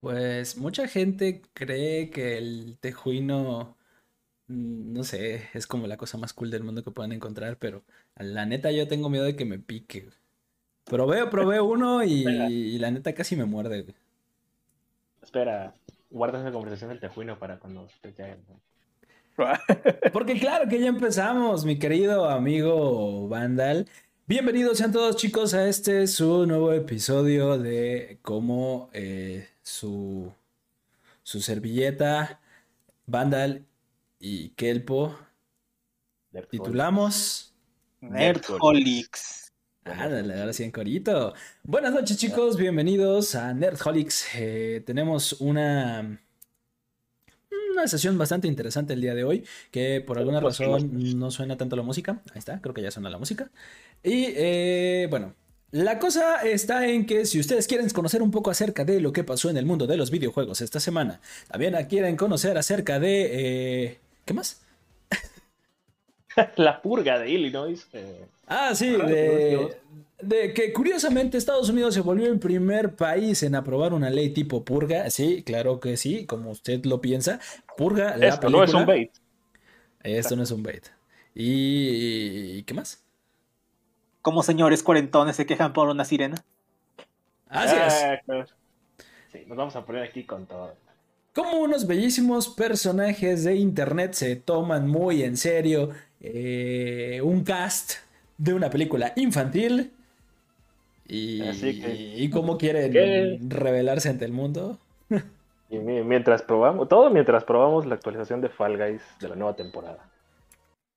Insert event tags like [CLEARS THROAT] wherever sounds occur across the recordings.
Pues mucha gente cree que el tejuino, mm, no sé, es como la cosa más cool del mundo que pueden encontrar, pero la neta yo tengo miedo de que me pique. Probé, probé [LAUGHS] uno y, la neta casi me muerde. güey. espera, guarda esa conversación del tejuino para cuando te caigan. [LAUGHS] Porque claro que ya empezamos, mi querido amigo Vandal. Bienvenidos sean todos chicos a este su nuevo episodio de cómo eh, su, su servilleta, Vandal y Kelpo titulamos... Nerdholics. Ándale, ahora sí en corito. Buenas noches chicos, bienvenidos a Nerdholics. Eh, tenemos una, una sesión bastante interesante el día de hoy, que por alguna Pues, razón no suena tanto la música. Ahí está, creo que ya suena la música. Y eh, bueno, la cosa está en que si ustedes quieren conocer un poco acerca de lo que pasó en el mundo de los videojuegos esta semana, también quieren conocer acerca de... eh, ¿Qué más? [LAUGHS] La purga de Illinois. eh, Ah, sí, de, de que curiosamente Estados Unidos se volvió el primer país en aprobar una ley tipo purga. Sí, claro que sí, como usted lo piensa. Purga, la esto no es un bait. Esto no es un bait. ¿Y qué más? Como señores cuarentones se quejan por una sirena. Así es. Ah. Sí, nos vamos a poner aquí con todo. Como unos bellísimos personajes de internet se toman muy en serio eh, un cast de una película infantil. Y, Así que- y cómo quieren ¿Qué? revelarse ante el mundo. Y mi- mientras probamos, todo mientras probamos la actualización de Fall Guys de la nueva temporada.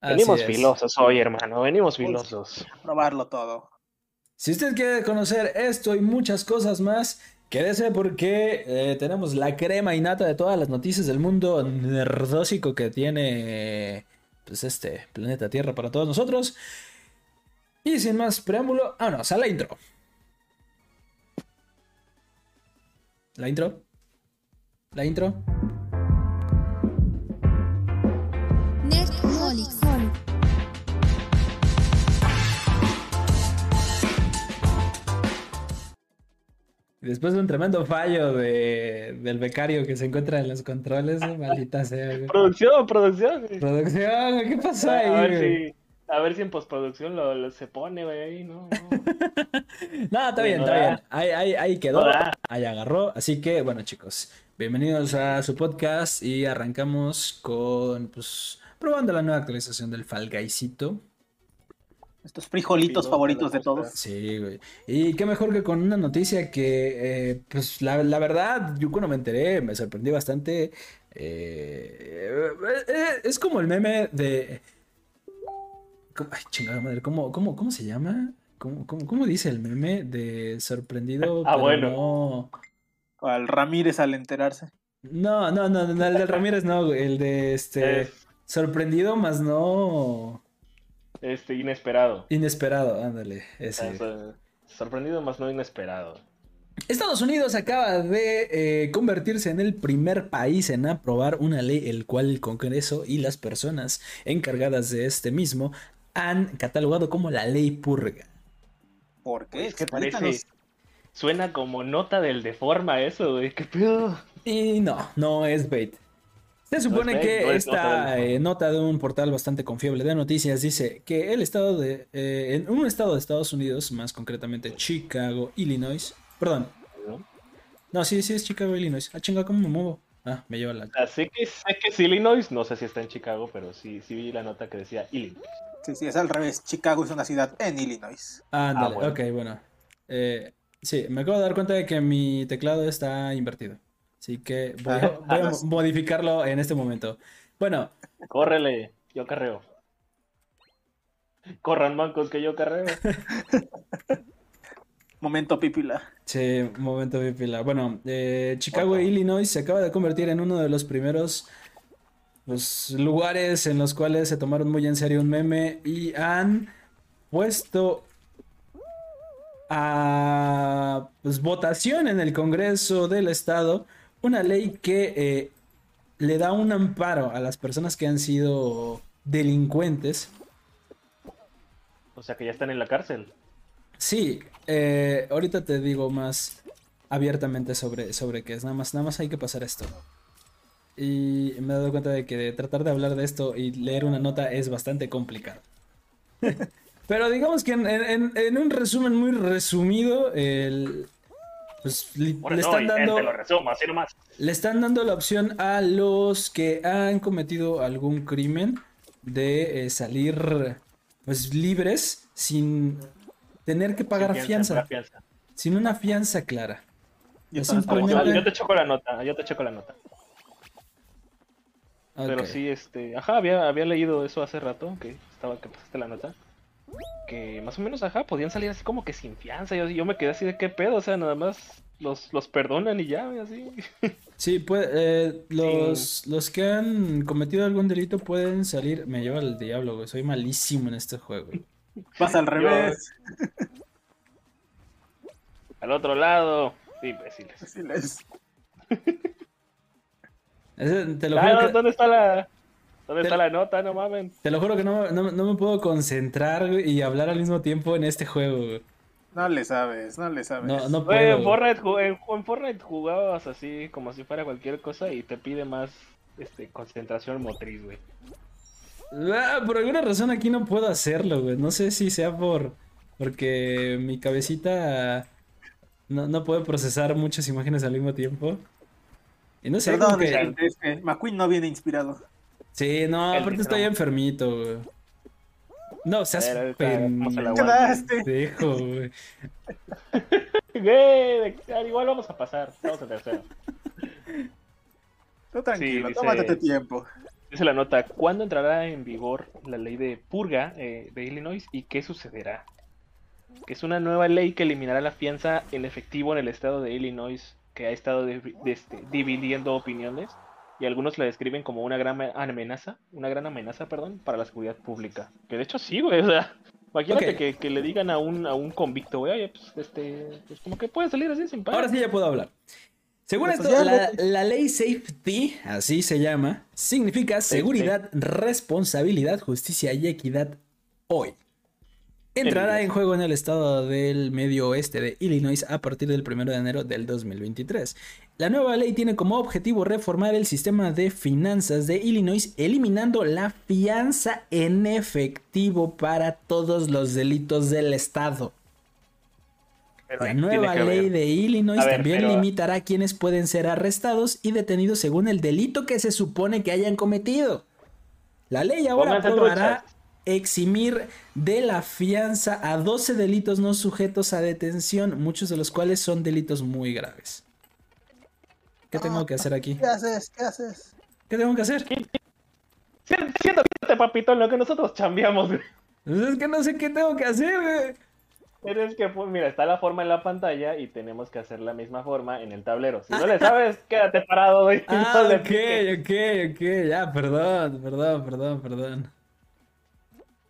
Así Venimos es. filosos hoy, hermano, venimos filosos. Probarlo todo. Si usted quiere conocer esto y muchas cosas más, quédese porque eh, tenemos la crema y nata de todas las noticias del mundo nerdósico que tiene pues, este planeta Tierra para todos nosotros. Y sin más preámbulo, vámonos a la intro. La intro. La intro. Después de un tremendo fallo de- del becario que se encuentra en los controles, maldita sea. güey. Producción, producción. Producción, ¿qué pasó ahí? A ver güey? si, a ver si en postproducción lo, lo- se pone, güey, ahí, ¿no? [LAUGHS] no. Está bien, No está da. bien. Ahí, ahí, ahí quedó, No ahí agarró. Así que, bueno, chicos, bienvenidos a su podcast y arrancamos con, pues, probando la nueva actualización del Fall Guysito. Estos frijolitos favoritos de todos. Sí, güey. Y qué mejor que con una noticia que, eh, pues, la, la verdad, yo cuando me enteré me sorprendí bastante. Eh, eh, es como el meme de... ¿cómo- Ay, chingada madre, ¿cómo, cómo, cómo se llama? ¿Cómo, cómo, cómo dice el meme de sorprendido, [LAUGHS] Ah, pero bueno. no... Al Ramírez al enterarse. No, no, no, no, el de Ramírez no, güey, el de este... Es, [LAUGHS] Sorprendido, más no... este, inesperado. Inesperado, ándale, ese. Sorprendido más no inesperado. Estados Unidos acaba de eh, convertirse en el primer país en aprobar una ley el cual el Congreso y las personas encargadas de este mismo han catalogado como la ley purga. ¿Por qué? Es que parece. Suena como nota del de forma eso, güey. ¿Qué pedo? Y no, no es bait. Se supone que no es nota esta eh, nota de un portal bastante confiable de noticias dice que el estado de, eh, en un estado de Estados Unidos, más concretamente Chicago, Illinois, perdón, ¿no? sí, sí es Chicago, Illinois. Ah, chinga, ¿cómo me muevo? Ah, me lleva la... Así que sé que es Illinois, no sé si está en Chicago, pero sí, sí vi la nota que decía Illinois. Sí, sí, es al revés. Chicago es una ciudad en Illinois. Ah, bueno. ok, bueno. Eh, sí, me acabo de dar cuenta de que mi teclado está invertido. Así que voy a, [LAUGHS] voy a mo- modificarlo en este momento. Bueno, Córrele, yo carreo. Corran mancos que yo carreo. [LAUGHS] Momento pipila. sí, momento de pila. Bueno, eh, Chicago, Illinois se acaba de convertir en uno de los primeros pues, lugares en los cuales se tomaron muy en serio un meme y han puesto a pues, votación en el Congreso del Estado una ley que eh, le da un amparo a las personas que han sido delincuentes. O sea que ya están en la cárcel. Sí, eh, ahorita te digo más. abiertamente sobre, sobre qué es. Nada más, nada más hay que pasar esto. Y me he dado cuenta de que tratar de hablar de esto y leer una nota es bastante complicado. [LAUGHS] Pero digamos que en, en- en un resumen muy resumido, el, pues, li- Ahora le no, están y dando... te lo resumo, así nomás. Le están dando la opción a los que han cometido algún crimen de eh, salir pues libres sin tener que pagar Sin fianza, fianza. sin una fianza clara. Yo Yo, te checo la nota, yo te checo la nota. Pero Ok. sí, este, ajá, había, había leído eso hace rato, que estaba que pasaste la nota. Que más o menos, ajá, podían salir así como que sin fianza. Yo, yo me quedé así de qué pedo, o sea, nada más los, los perdonan y ya, así. [LAUGHS] Sí, pues, eh, los, los que han cometido algún delito pueden salir. Me lleva el diablo, güey. Soy malísimo en este juego. Pasa al revés. [LAUGHS] Al otro lado, imbéciles. Así les- [LAUGHS] Ese- te, lo Ah, juro ¿dó- que, ¿Dónde está la, dónde Te- está la nota? No mamen. te lo juro que no, no- no me puedo concentrar güey, y hablar al mismo tiempo en este juego. güey. No le sabes, no le sabes. No, no en. Fortnite, ju- en, en Fortnite jugabas así como si fuera cualquier cosa y te pide más este, concentración motriz, güey. Ah, por alguna razón aquí no puedo hacerlo, güey. No sé si sea por porque mi cabecita no, no puede procesar muchas imágenes al mismo tiempo. Y no sé, Perdón, que... gente, es que McQueen no viene inspirado. Sí, no, El aparte estoy micrófono. enfermito, güey. No, seas ver, la pendejo, Quedaste. güey. [LAUGHS] Güey, de- igual vamos a pasar. Vamos a tercero. Tú tranquilo, dice- tómate tu tiempo. Dice la nota, ¿cuándo entrará en vigor la ley de purga eh, de Illinois y qué sucederá? Que es una nueva ley que eliminará la fianza en efectivo en el estado de Illinois, que ha estado de- de- este, dividiendo opiniones y algunos la describen como una gran amenaza, una gran amenaza, perdón, para la seguridad pública. Que de hecho sí, güey, o sea, imagínate que, que le digan a un, a un convicto, güey, oye, pues, este, pues como que puede salir así sin pagar. Ahora sí ya puedo hablar. Según Pues esto, la, la ley Safety, así se llama, significa seguridad, responsabilidad, justicia y equidad hoy. Entrará en juego en el estado del medio oeste de Illinois a partir del 1 de enero del 2023. La nueva ley tiene como objetivo reformar el sistema de finanzas de Illinois, eliminando la fianza en efectivo para todos los delitos del estado. Pero La nueva ley de Illinois ver, también pero- limitará a quienes pueden ser arrestados y detenidos según el delito que se supone que hayan cometido. La ley ahora aprobará. Eximir de la fianza a 12 delitos no sujetos a detención, muchos de los cuales son delitos muy graves. ¿Qué tengo que hacer aquí? ¿Qué haces? ¿Qué haces? ¿Qué tengo que hacer? Sí, Siéntate, papito, en lo que nosotros chambeamos, güey. Pues es que no sé qué tengo que hacer, güey. Pero es que, pues, mira, está la forma en la pantalla y tenemos que hacer la misma forma en el tablero. Si no le [LAUGHS] sabes, quédate parado, güey. y Ah, no ok, ok, ok, ya, perdón, perdón, perdón, perdón.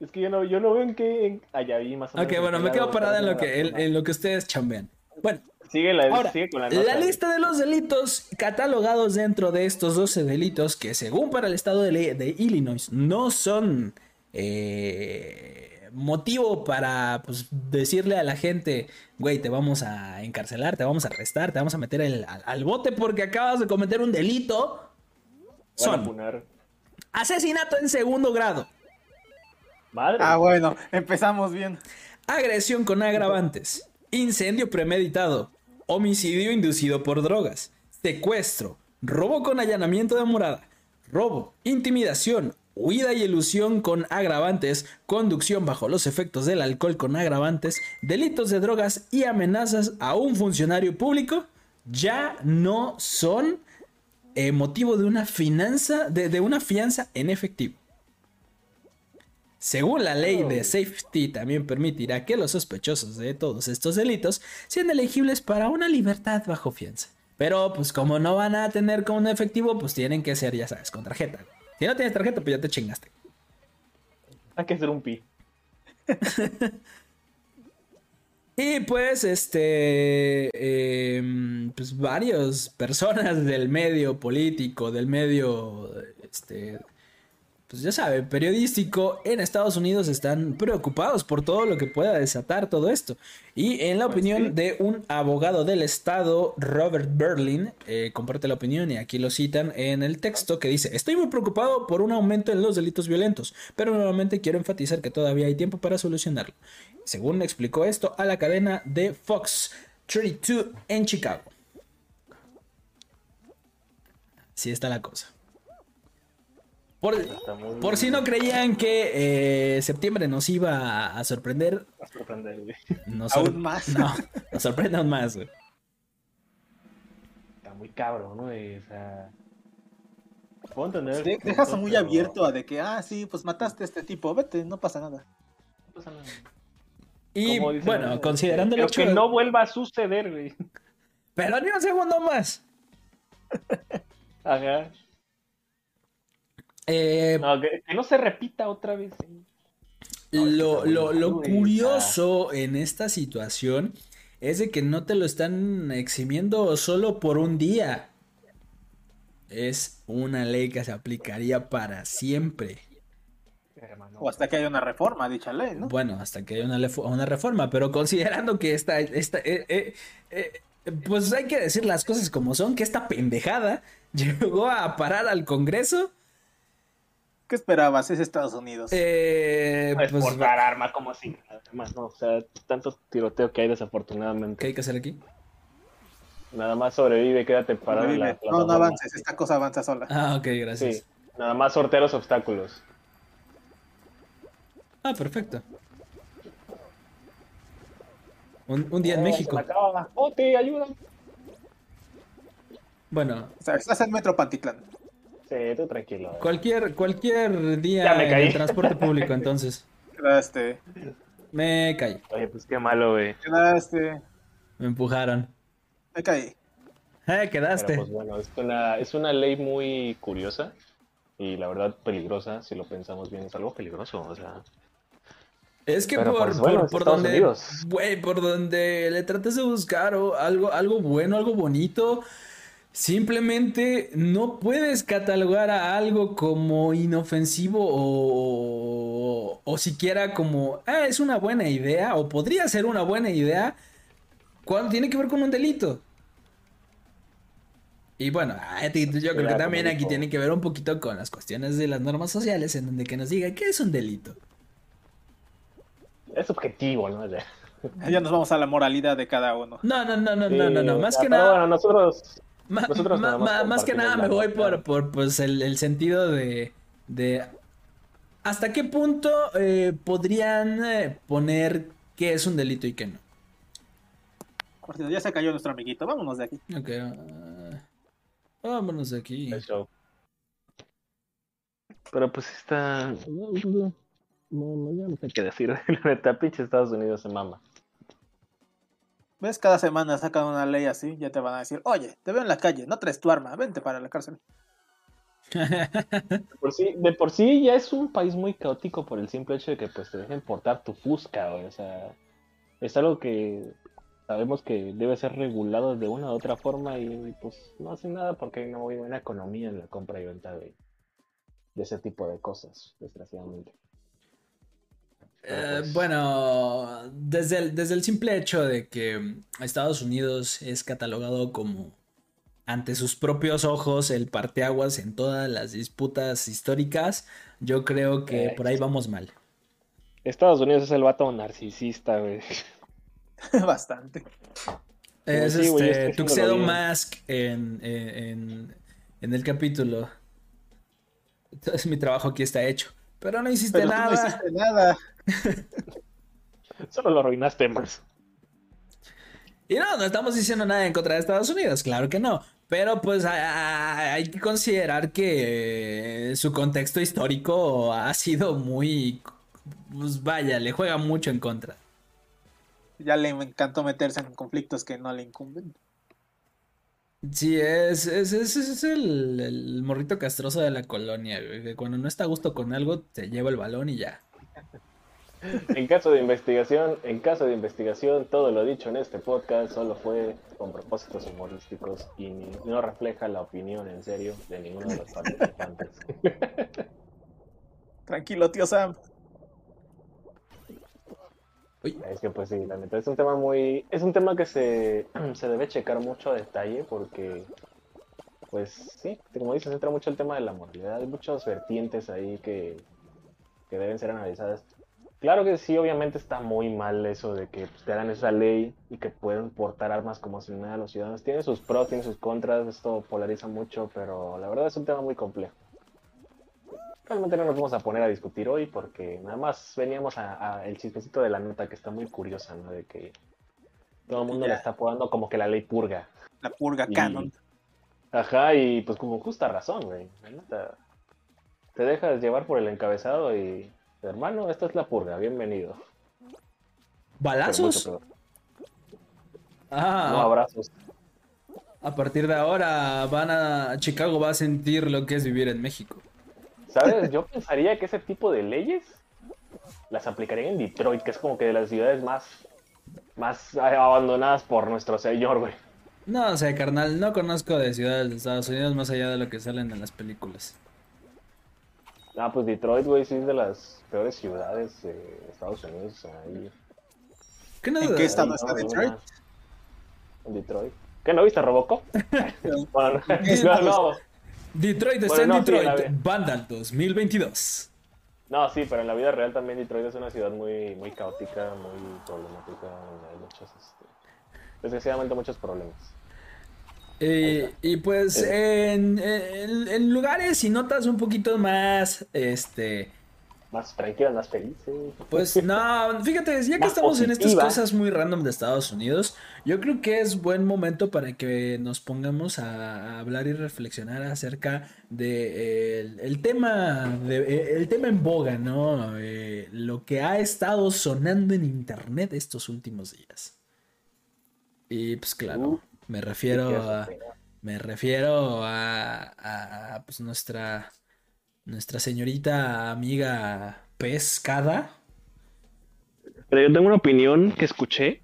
Es que yo no, yo no veo en qué... En... Ah, vi más o menos. Ok, en bueno, me quedo parada en lo que, en, lo que ustedes chambean. Bueno, Sigue, la, Ahora, sigue con la la, nota. güey. lista de los delitos catalogados dentro de estos 12 delitos que según para el estado de, ley- de Illinois no son eh, motivo para pues, decirle a la gente, güey, te vamos a encarcelar, te vamos a arrestar, te vamos a meter el- al, al bote porque acabas de cometer un delito. Son asesinato en segundo grado, Madre. Ah, bueno, empezamos bien. agresión con agravantes, incendio premeditado, homicidio inducido por drogas, secuestro, robo con allanamiento de morada, robo, intimidación, huida y elusión con agravantes, conducción bajo los efectos del alcohol con agravantes, delitos de drogas y amenazas a un funcionario público ya no son eh, motivo de una finanza, de, de una fianza en efectivo. Según la ley de safety, también permitirá que los sospechosos de todos estos delitos sean elegibles para una libertad bajo fianza. Pero, pues, como no van a tener como un efectivo, pues tienen que ser, ya sabes, con tarjeta. Si no tienes tarjeta, pues ya te chingaste. Hay que hacer un pi. [LAUGHS] Y pues, este, em, pues varias personas del medio político, del medio, este, pues ya sabe, periodístico en Estados Unidos están preocupados por todo lo que pueda desatar todo esto. Y en la Pues opinión sí. de un abogado del estado, Robert Berlin, eh, comparte la opinión y aquí lo citan en el texto que dice, estoy muy preocupado por un aumento en los delitos violentos, pero nuevamente quiero enfatizar que todavía hay tiempo para solucionarlo. Según explicó esto a la cadena de Fox 32 en Chicago. Así está la cosa. Por, si no creían que eh, septiembre nos iba a, sorprender, Va a sorprender, güey. nos, sor- Aún más. No, nos sorprende aún más. güey. Está muy cabrón, güey. O sea. Puedo entender. De- el dejas punto, muy pero abierto a de que, ah, sí, pues mataste a este tipo, vete, no pasa nada. no pasa nada. Y bueno, considerando el hecho que no vuelva a suceder, güey. Pero ni un segundo más. Ajá. Eh, No, que, que no se repita otra vez. Lo, lo- lo curioso en esta situación es de que no te lo están eximiendo solo por un día. Es una ley que se aplicaría para siempre. O hasta que haya una reforma a dicha ley, ¿no? Bueno, hasta que haya una, una reforma, pero considerando que esta, esta eh, eh, eh, pues hay que decir las cosas como son, que esta pendejada [LAUGHS] llegó a parar al Congreso. ¿Qué esperabas? Es Estados Unidos. eh, Es pues, portar arma como así. Además, no. O sea, tanto tiroteo que hay desafortunadamente. ¿Qué hay que hacer aquí? Nada más sobrevive, quédate parado en la Sobrevive. no, no avances, esta cosa avanza sola. Ah, ok, gracias. Sí. Nada más sortea los obstáculos. Ah, perfecto. Un, un día en Oh, México. se me acaba. Oh, te ayuda. Bueno, O sea, estás en Metro Pantitlán. Sí, tú tranquilo. eh. cualquier, cualquier día Ya me en transporte público, [LAUGHS] entonces. Quedaste. Me caí. Oye, pues qué malo, güey. Quedaste. Me empujaron. Me caí. Eh, Pero quedaste. pues bueno, es una, es una ley muy curiosa y la verdad peligrosa, si lo pensamos bien, es algo peligroso, o sea, Es que Pero, por, pues, bueno, por, por donde, güey, por donde le trates de buscar o algo, algo bueno, algo bonito, simplemente no puedes catalogar a algo como inofensivo o, o siquiera como, ah, es una buena idea o podría ser una buena idea cuando tiene que ver con un delito. Y bueno, yo creo que también aquí tiene que ver un poquito con las cuestiones de las normas sociales en donde que nos diga qué es un delito. es objetivo, ¿no? Ya nos vamos a la moralidad de cada uno. No, no, no, no, sí, no, no, no, más que nada, Bueno, nosotros, ma- nosotros ma- nada más que nada me voy por, pues el, el sentido de, de hasta qué punto eh, podrían eh, poner qué es un delito y qué no. Ya se cayó nuestro amiguito. Vámonos de aquí. Ok, ah, vámonos de aquí. Pero pues está... No, no, no, ya no sé qué decir. La neta, pinche Estados Unidos se mama. ¿Ves? Cada semana sacan una ley así. Ya te van a decir, oye, te veo en la calle, no traes tu arma, vente para la cárcel. De por, sí, ya es un país muy caótico por el simple hecho de que pues te dejen portar tu fusca, O sea, es algo que sabemos que debe ser regulado de una u otra forma y pues no hacen nada porque no hay buena economía en la compra y venta de, de ese tipo de cosas, desgraciadamente. Pero, Eh, pues, bueno, desde el, desde el simple hecho de que Estados Unidos es catalogado como ante sus propios ojos el parteaguas en todas las disputas históricas, yo creo que Eh, por ahí vamos mal. Estados Unidos es el vato narcisista, güey. [LAUGHS] Bastante. Es sí, güey, este Tuxedo. Mask en, en, en- en el capítulo. Entonces mi trabajo aquí está hecho. Pero no hiciste Pero tú no nada. hiciste nada. [LAUGHS] Solo lo arruinaste más. Y no, no estamos diciendo nada en contra de Estados Unidos, claro que no. Pero pues hay, hay que considerar que su contexto histórico ha sido muy... Pues vaya, le juega mucho en contra. Ya le encantó meterse en conflictos que no le incumben. Sí, es, es, es, es el, el morrito castroso de la colonia, güey, que cuando no está a gusto con algo, se lleva el balón y ya. En caso de investigación, en caso de investigación, todo lo dicho en este podcast solo fue con propósitos humorísticos y ni- no refleja la opinión en serio de ninguno de los participantes. [LAUGHS] Tranquilo, tío Sam. Es que pues sí, la neta es un tema muy... Es un tema que se, [CLEARS THROAT] se debe checar mucho a detalle porque, pues sí, como dices, entra mucho el tema de la moralidad. Hay muchas vertientes ahí que, que deben ser analizadas. Claro que sí, obviamente está muy mal eso de que pues, te hagan esa ley y que pueden portar armas como si nada a los ciudadanos. Tiene sus pros, tiene sus contras, esto polariza mucho, pero la verdad es un tema muy complejo realmente no nos vamos a poner a discutir hoy porque nada más veníamos a, el chistecito de la nota que está muy curiosa, ¿no? De que todo el mundo le está apodando como que la ley purga. La purga canon. Ajá, y pues como justa razón, güey. Te dejas llevar por el encabezado y, hermano, esta es la purga, bienvenido. ¿Balazos? Ah, no abrazos. A partir de ahora van a Chicago va a sentir lo que es vivir en México. ¿Sabes? [LAUGHS] Yo pensaría que ese tipo de leyes las aplicarían en Detroit, que es como que de las ciudades más, más abandonadas por nuestro señor, güey. No, o sea, carnal, no conozco de ciudades de Estados Unidos más allá de lo que salen en las películas. Ah, pues Detroit, güey, sí es de las peores ciudades de Estados Unidos. ¿Qué ¿En qué estado está Detroit? En Detroit. ¿Qué no viste Robocop? [LAUGHS] [LAUGHS] bueno, no, no, Detroit está en Detroit, Vandal 2022. No, sí, pero en la vida real también Detroit es una ciudad muy, muy caótica, muy problemática. Hay muchos, este, desgraciadamente muchos problemas. Eh, y pues en, en, lugares y notas un poquito más, este, más tranquilas, más felices. Pues no, fíjate, ya que estamos en estas cosas muy random de Estados Unidos, yo creo que es buen momento para que nos pongamos a, hablar y reflexionar acerca de el, tema de, el tema en boga, ¿no? Eh, lo que ha estado sonando en internet estos últimos días. Y pues claro, uh, me refiero a me refiero a, a pues nuestra nuestra señorita amiga pescada. Pero yo tengo una opinión que escuché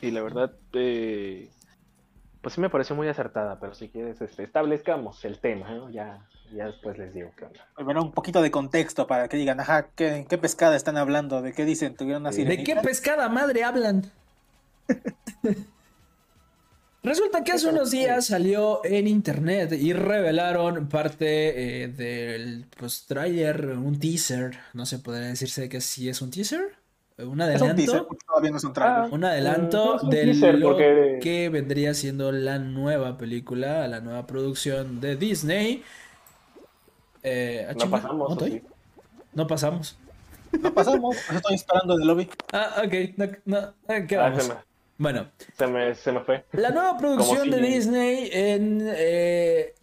y la verdad, eh, pues sí me pareció muy acertada, pero si quieres, este, establezcamos el tema, ¿no? Ya, ya después les digo qué onda. Bueno, un poquito de contexto para que digan, ajá, ¿qué, qué pescada están hablando? ¿De qué dicen? ¿Tuvieron así ¿De qué pescada madre hablan? [LAUGHS] Resulta que hace unos días salió en internet y revelaron parte eh, del pues, trailer, un teaser. No sé, podría decirse que sí es un teaser. Un adelanto. un adelanto de lo que vendría siendo la nueva película, la nueva producción de Disney. Eh, ah, no pasamos. No pasamos. No pasamos, [LAUGHS] estoy esperando en el lobby. Ah, ok. No, ¿Qué ah, vamos? Bueno. Se me, se me fue. La nueva producción de Disney en... Eh,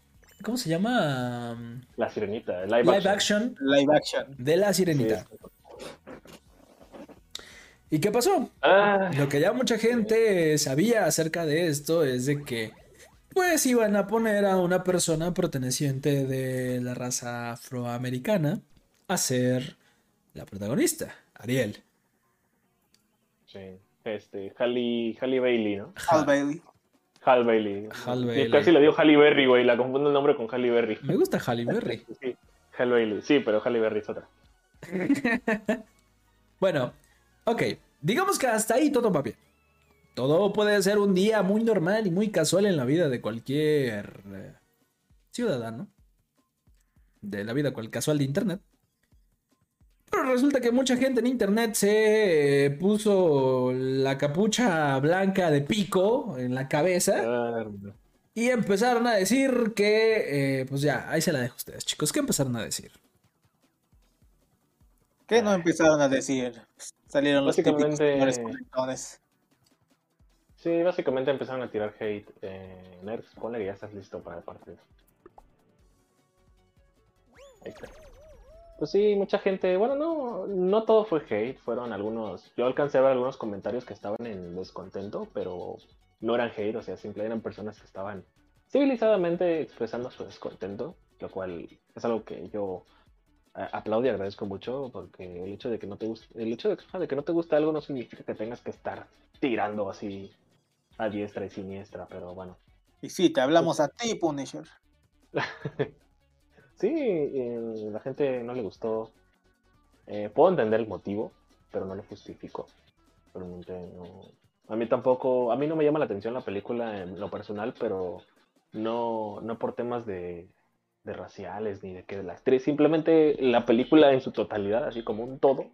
¿Cómo se llama? La Sirenita. Live, action. Live action. De La Sirenita. ¿Y qué pasó? Ah. Lo que ya mucha gente sabía acerca de esto es de que pues iban a poner a una persona perteneciente de la raza afroamericana a ser la protagonista, Ariel. Sí. Este, Halle, Halle Bailey, ¿no? Hal Bailey. Hal Bailey. Hal Bailey. casi le dio Halle Berry, güey. La confundo el nombre con Halle Berry. Me gusta Halle Berry. sí, Hal Bailey. Sí, pero Halle Berry es otra. [LAUGHS] bueno, ok. Digamos que hasta ahí todo va bien. Todo puede ser un día muy normal y muy casual en la vida de cualquier eh, ciudadano. De la vida casual de internet. Pero resulta que mucha gente en internet se puso la capucha blanca de pico en la cabeza. Y empezaron a decir que, eh, pues ya, ahí se la dejo a ustedes, chicos. ¿Qué empezaron a decir? ¿Qué no empezaron a decir? Salieron los típicos Sí, básicamente empezaron a tirar hate. Eh, Nerds, ponle que ya estás listo para el partido. Ahí está. Pues sí, mucha gente, bueno, no, no todo fue hate, fueron algunos, yo alcancé a ver algunos comentarios que estaban en descontento, pero no eran hate, o sea, simplemente eran personas que estaban civilizadamente expresando su descontento, lo cual es algo que yo aplaudo y agradezco mucho, porque el hecho de que no te guste, el hecho de, de que no te guste algo no significa que tengas que estar tirando así a diestra y siniestra, pero bueno. Y sí, te hablamos pues a ti, Punisher. [LAUGHS] Sí, la gente no le gustó. Eh, puedo entender el motivo, pero no lo justifico. No. A mí tampoco, a mí no me llama la atención la película en lo personal, pero no, no por temas de, de raciales ni de que de la actriz, simplemente la película en su totalidad, así como un todo,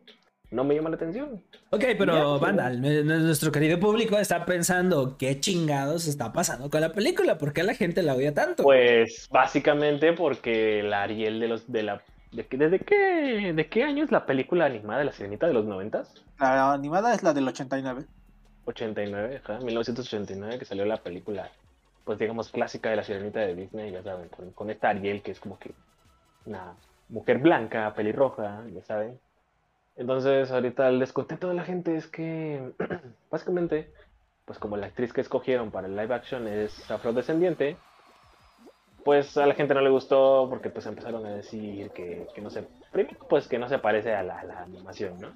no me llama la atención. Ok, pero banda, nuestro querido público está pensando qué chingados está pasando con la película, ¿por qué la gente la odia tanto? Pues básicamente porque la Ariel de los de la de, ¿Desde qué, de qué año es la película animada de la Sirenita de los noventas? La animada es la del 89. 89, ajá, 1989 que salió la película, pues digamos clásica de la Sirenita de Disney, ya saben, con, con esta Ariel que es como que una mujer blanca, pelirroja, ya saben. Entonces, ahorita el descontento de la gente es que, [CLEARS THROAT] básicamente, pues como la actriz que escogieron para el live action es afrodescendiente, pues a la gente no le gustó porque pues empezaron a decir que, que no se, primero pues que no se parece a la, animación, ¿no?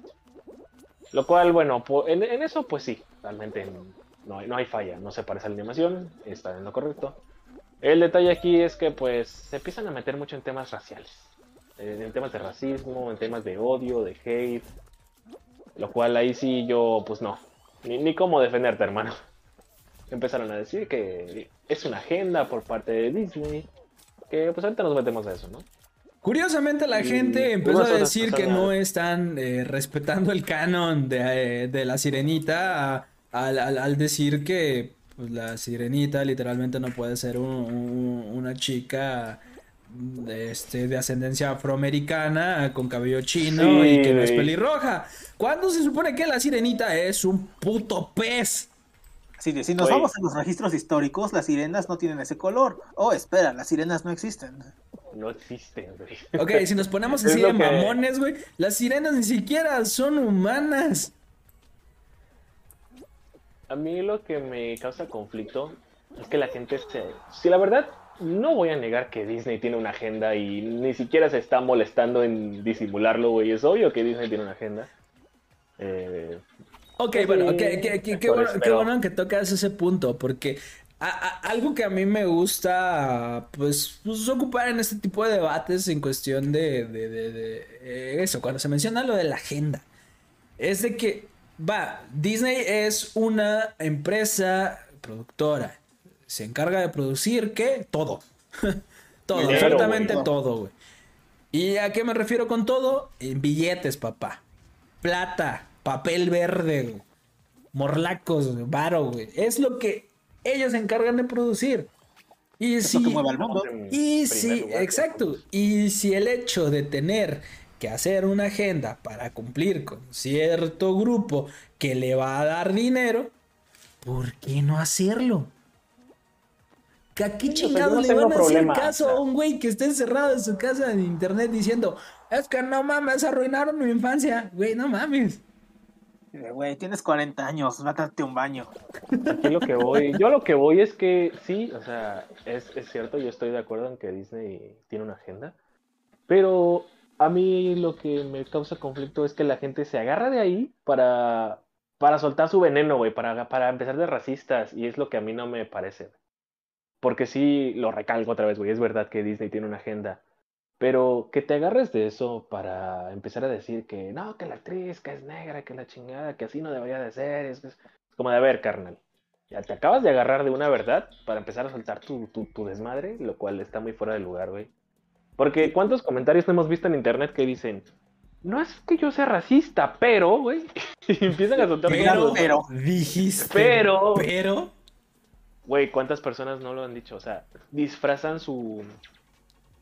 Lo cual, bueno, en, en, eso pues sí, realmente no hay, no hay falla, no se parece a la animación, está en lo correcto. El detalle aquí es que pues se empiezan a meter mucho en temas raciales. Eh, en temas de racismo, en temas de odio, de hate. Lo cual ahí sí yo, pues no, ni, ni cómo defenderte, hermano. Empezaron a decir que es una agenda por parte de Disney, que pues ahorita nos metemos a eso, ¿no? Curiosamente la gente empezó a decir que no están eh, respetando el canon de, eh, de la sirenita al, al, al, decir que pues, la sirenita literalmente no puede ser un, un, una chica de, este, de ascendencia afroamericana con cabello chino sí. y que no es pelirroja. ¿Cuándo se supone que la sirenita es un puto pez? Sí, si nos Oye. vamos a los registros históricos, las sirenas no tienen ese color. Oh, espera, las sirenas no existen. No existen, güey. Ok, si nos ponemos [LAUGHS] así de que... mamones, güey, las sirenas ni siquiera son humanas. A mí lo que me causa conflicto es que la gente se... Si la verdad no voy a negar que Disney tiene una agenda y ni siquiera se está molestando en disimularlo, güey. Es obvio que Disney tiene una agenda. Eh, ok, sí, bueno, qué que, que, bueno, pero... bueno, que tocas ese punto, porque a, a, algo que a mí me gusta, pues, pues, ocupar en este tipo de debates en cuestión de, de, de, de eh, eso, cuando se menciona lo de la agenda, es de que, va, Disney es una empresa productora se encarga de producir, ¿qué? Todo. [LAUGHS] todo, Dinero, absolutamente güey, todo, güey. ¿Y a qué me refiero con todo? En billetes, papá. Plata, papel verde, güey. morlacos, varo, güey. Es lo que ellos se encargan de producir. Y es si, que mueve el mundo. Y si, lugar, exacto. Y si el hecho de tener que hacer una agenda para cumplir con cierto grupo que le va a dar dinero, ¿por qué no hacerlo? ¿A qué sí, chingado le van a hacer caso a un güey que esté encerrado en su casa en internet diciendo, es que no mames, arruinaron mi infancia? Güey, no mames. Güey, tienes 40 años, mátate un baño. Aquí lo que voy, yo lo que voy es que sí, o sea, es, es cierto, yo estoy de acuerdo en que Disney tiene una agenda, pero a mí lo que me causa conflicto es que la gente se agarra de ahí para, para soltar su veneno, güey, para, para empezar de racistas, y es lo que a mí no me parece. Porque sí, lo recalco otra vez, güey, es verdad que Disney tiene una agenda. Pero que te agarres de eso para empezar a decir que no, que la actriz, que es negra, que la chingada, que así no debería de ser. Es, es como de, a ver, carnal. Ya te acabas de agarrar de una verdad para empezar a soltar tu, tu, tu desmadre, lo cual está muy fuera de lugar, güey. Porque ¿cuántos comentarios no hemos visto en internet que dicen, no es que yo sea racista, pero, güey, [LAUGHS] y empiezan a soltar pero, pero, dijiste, pero, pero, Güey, ¿cuántas personas no lo han dicho? O sea, disfrazan su...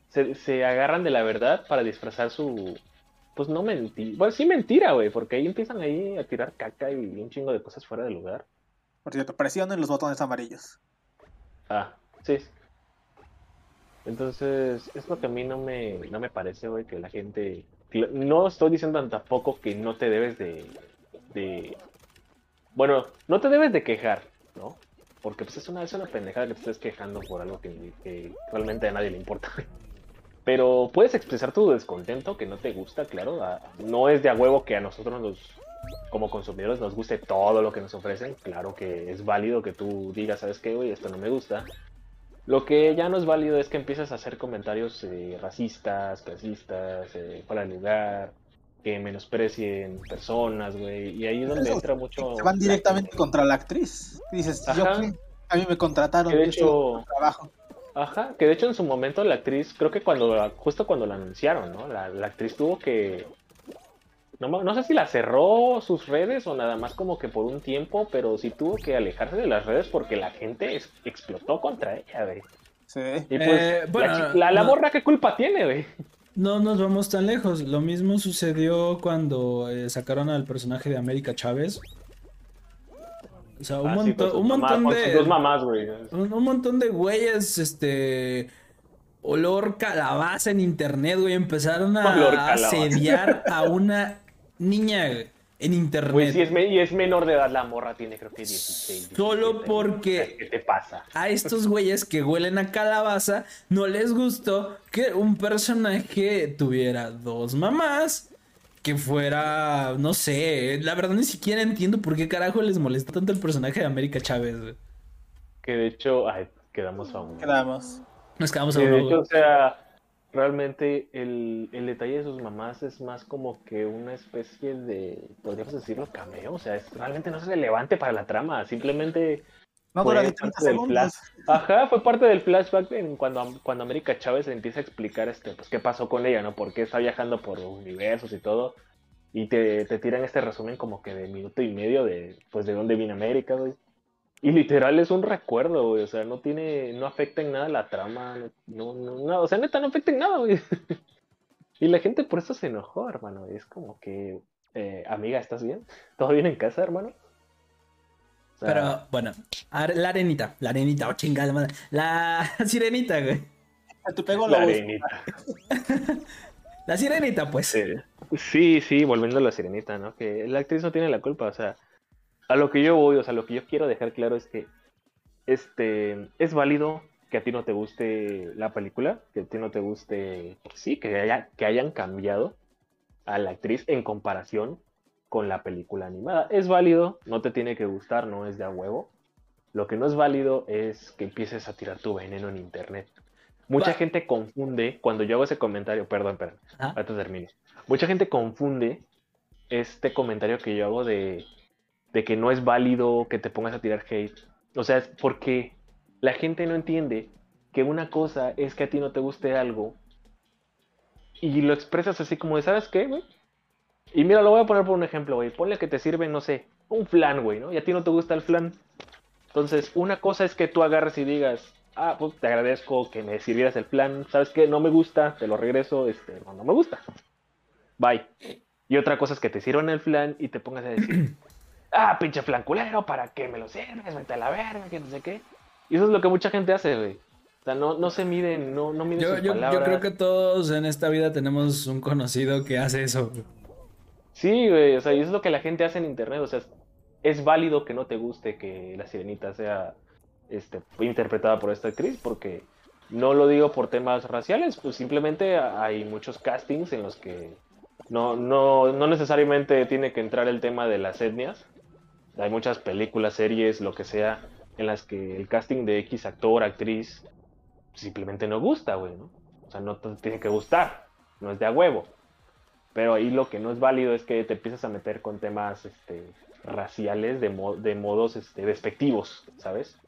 Se, se, agarran de la verdad para disfrazar su... Pues no mentir. Bueno, sí mentira, güey, porque ahí empiezan ahí a tirar caca y un chingo de cosas fuera de lugar. Por cierto, presionen los botones amarillos. Ah, sí. Entonces, es lo que a mí no me, no me parece, güey, que la gente... No estoy diciendo tampoco que no te debes de... de... Bueno, no te debes de quejar, ¿no? Porque pues es una, una pendejada que te estés quejando por algo que, realmente a nadie le importa. [LAUGHS] Pero puedes expresar tu descontento, que no te gusta, claro. No es de a huevo que a nosotros nos, como consumidores nos guste todo lo que nos ofrecen. Claro que es válido que tú digas, ¿sabes qué, güey? Esto no me gusta. Lo que ya no es válido es que empieces a hacer comentarios eh, racistas, clasistas, eh, fuera lugar. Que menosprecien personas, güey. Y ahí es donde Eso, entra mucho. Se van directamente contra la actriz. Dices, yo Ajá. qué? a mí me contrataron, Que de hecho- trabajo. Ajá, que de hecho en su momento la actriz, creo que cuando, justo cuando la anunciaron, ¿no? La, la actriz tuvo que, no, no sé si la cerró sus redes o nada más como que por un tiempo, pero sí tuvo que alejarse de las redes porque la gente es- explotó contra ella, güey. Sí. Y pues, Eh, bueno, la, la, la no. ¿qué culpa tiene, güey? No nos vamos tan lejos. Lo mismo sucedió cuando eh, sacaron al personaje de América Chávez. O sea, un, Ah, sí, montón, un montón de. dos mamás, güey. Un, un montón de güeyes, este. Olor calabaza en internet, güey. Empezaron a asediar a una niña güey, en internet. Pues sí, es, y es menor de edad la morra, tiene creo que 16. Solo 17, porque-. ¿Qué te pasa? a estos güeyes que huelen a calabaza no les gustó que un personaje tuviera dos mamás, que fuera, no sé, la verdad ni siquiera entiendo por qué carajo les molesta tanto el personaje de América Chávez. güey. Que de hecho, ay, quedamos famosos. Quedamos. Nos quedamos a Que de uno, hecho, güey. o sea, realmente el, el detalle de sus mamás es más como que una especie de, podríamos decirlo, cameo. O sea, es, realmente no es relevante para la trama. Simplemente, No Fue dura ni 30 parte del segundos. ajá, fue parte del flashback en cuando, cuando América Chávez empieza a explicar este, pues qué pasó con ella, ¿no? Por qué está viajando por universos y todo. Y te, te tiran este resumen como que de minuto y medio de, pues, de dónde viene América, güey. Y literal es un recuerdo, güey. O sea, no tiene, no afecta en nada la trama. No, no, no, o sea, neta, no afecta en nada, güey. [LAUGHS] Y la gente por eso se enojó, hermano. Es como que, eh, amiga, ¿estás bien? ¿Todo bien en casa, hermano? O sea, Pero bueno, la arenita, la arenita, oh chingada madre. La [LAUGHS] sirenita, güey. Te pego la la arenita. [LAUGHS] La sirenita, pues. Sí, sí, volviendo a la sirenita, ¿no? Que la actriz no tiene la culpa, o sea, a lo que yo voy, o sea, lo que yo quiero dejar claro es que este es válido que a ti no te guste la película, que a ti no te guste, sí, que, haya, que hayan cambiado a la actriz en comparación con la película animada. Es válido, no te tiene que gustar, no es de a huevo. Lo que no es válido es que empieces a tirar tu veneno en internet. Mucha gente confunde cuando yo hago ese comentario, perdón, perdón, Ajá. ahorita termino. Mucha gente confunde este comentario que yo hago de, de que no es válido que te pongas a tirar hate. O sea, es porque la gente no entiende que una cosa es que a ti no te guste algo y lo expresas así como de, ¿sabes qué, güey? Y mira, lo voy a poner por un ejemplo, güey. Ponle que te sirve, no sé, un flan, güey, ¿no? Y a ti no te gusta el flan. Entonces, una cosa es que tú agarres y digas, ah, pues te agradezco que me sirvieras el flan. ¿Sabes qué? No me gusta, te lo regreso, este, no, no me gusta. Bye. Y otra cosa es que te sirvan el flan y te pongas a decir, [CLEARS THROAT] ah, pinche flan culero, ¿para qué me lo sirves? Vete a la verga, que no sé qué. Y eso es lo que mucha gente hace, güey. O sea, no, no se miden, no, no miden Yo, sus yo, creo que todos en esta vida tenemos un conocido que hace eso. güey. Sí, güey, o sea, y es lo que la gente hace en internet, o sea, es, es válido que no te guste que la sirenita sea este, interpretada por esta actriz, porque no lo digo por temas raciales, pues simplemente hay muchos castings en los que no, no, no necesariamente tiene que entrar el tema de las etnias. Hay muchas películas, series, lo que sea, en las que el casting de X actor, actriz, simplemente no gusta, güey, ¿no? O sea, no te tiene que gustar, no es de a huevo. Pero ahí lo que no es válido es que te empiezas a meter con temas este, raciales de, mo- de modos este, despectivos, ¿sabes?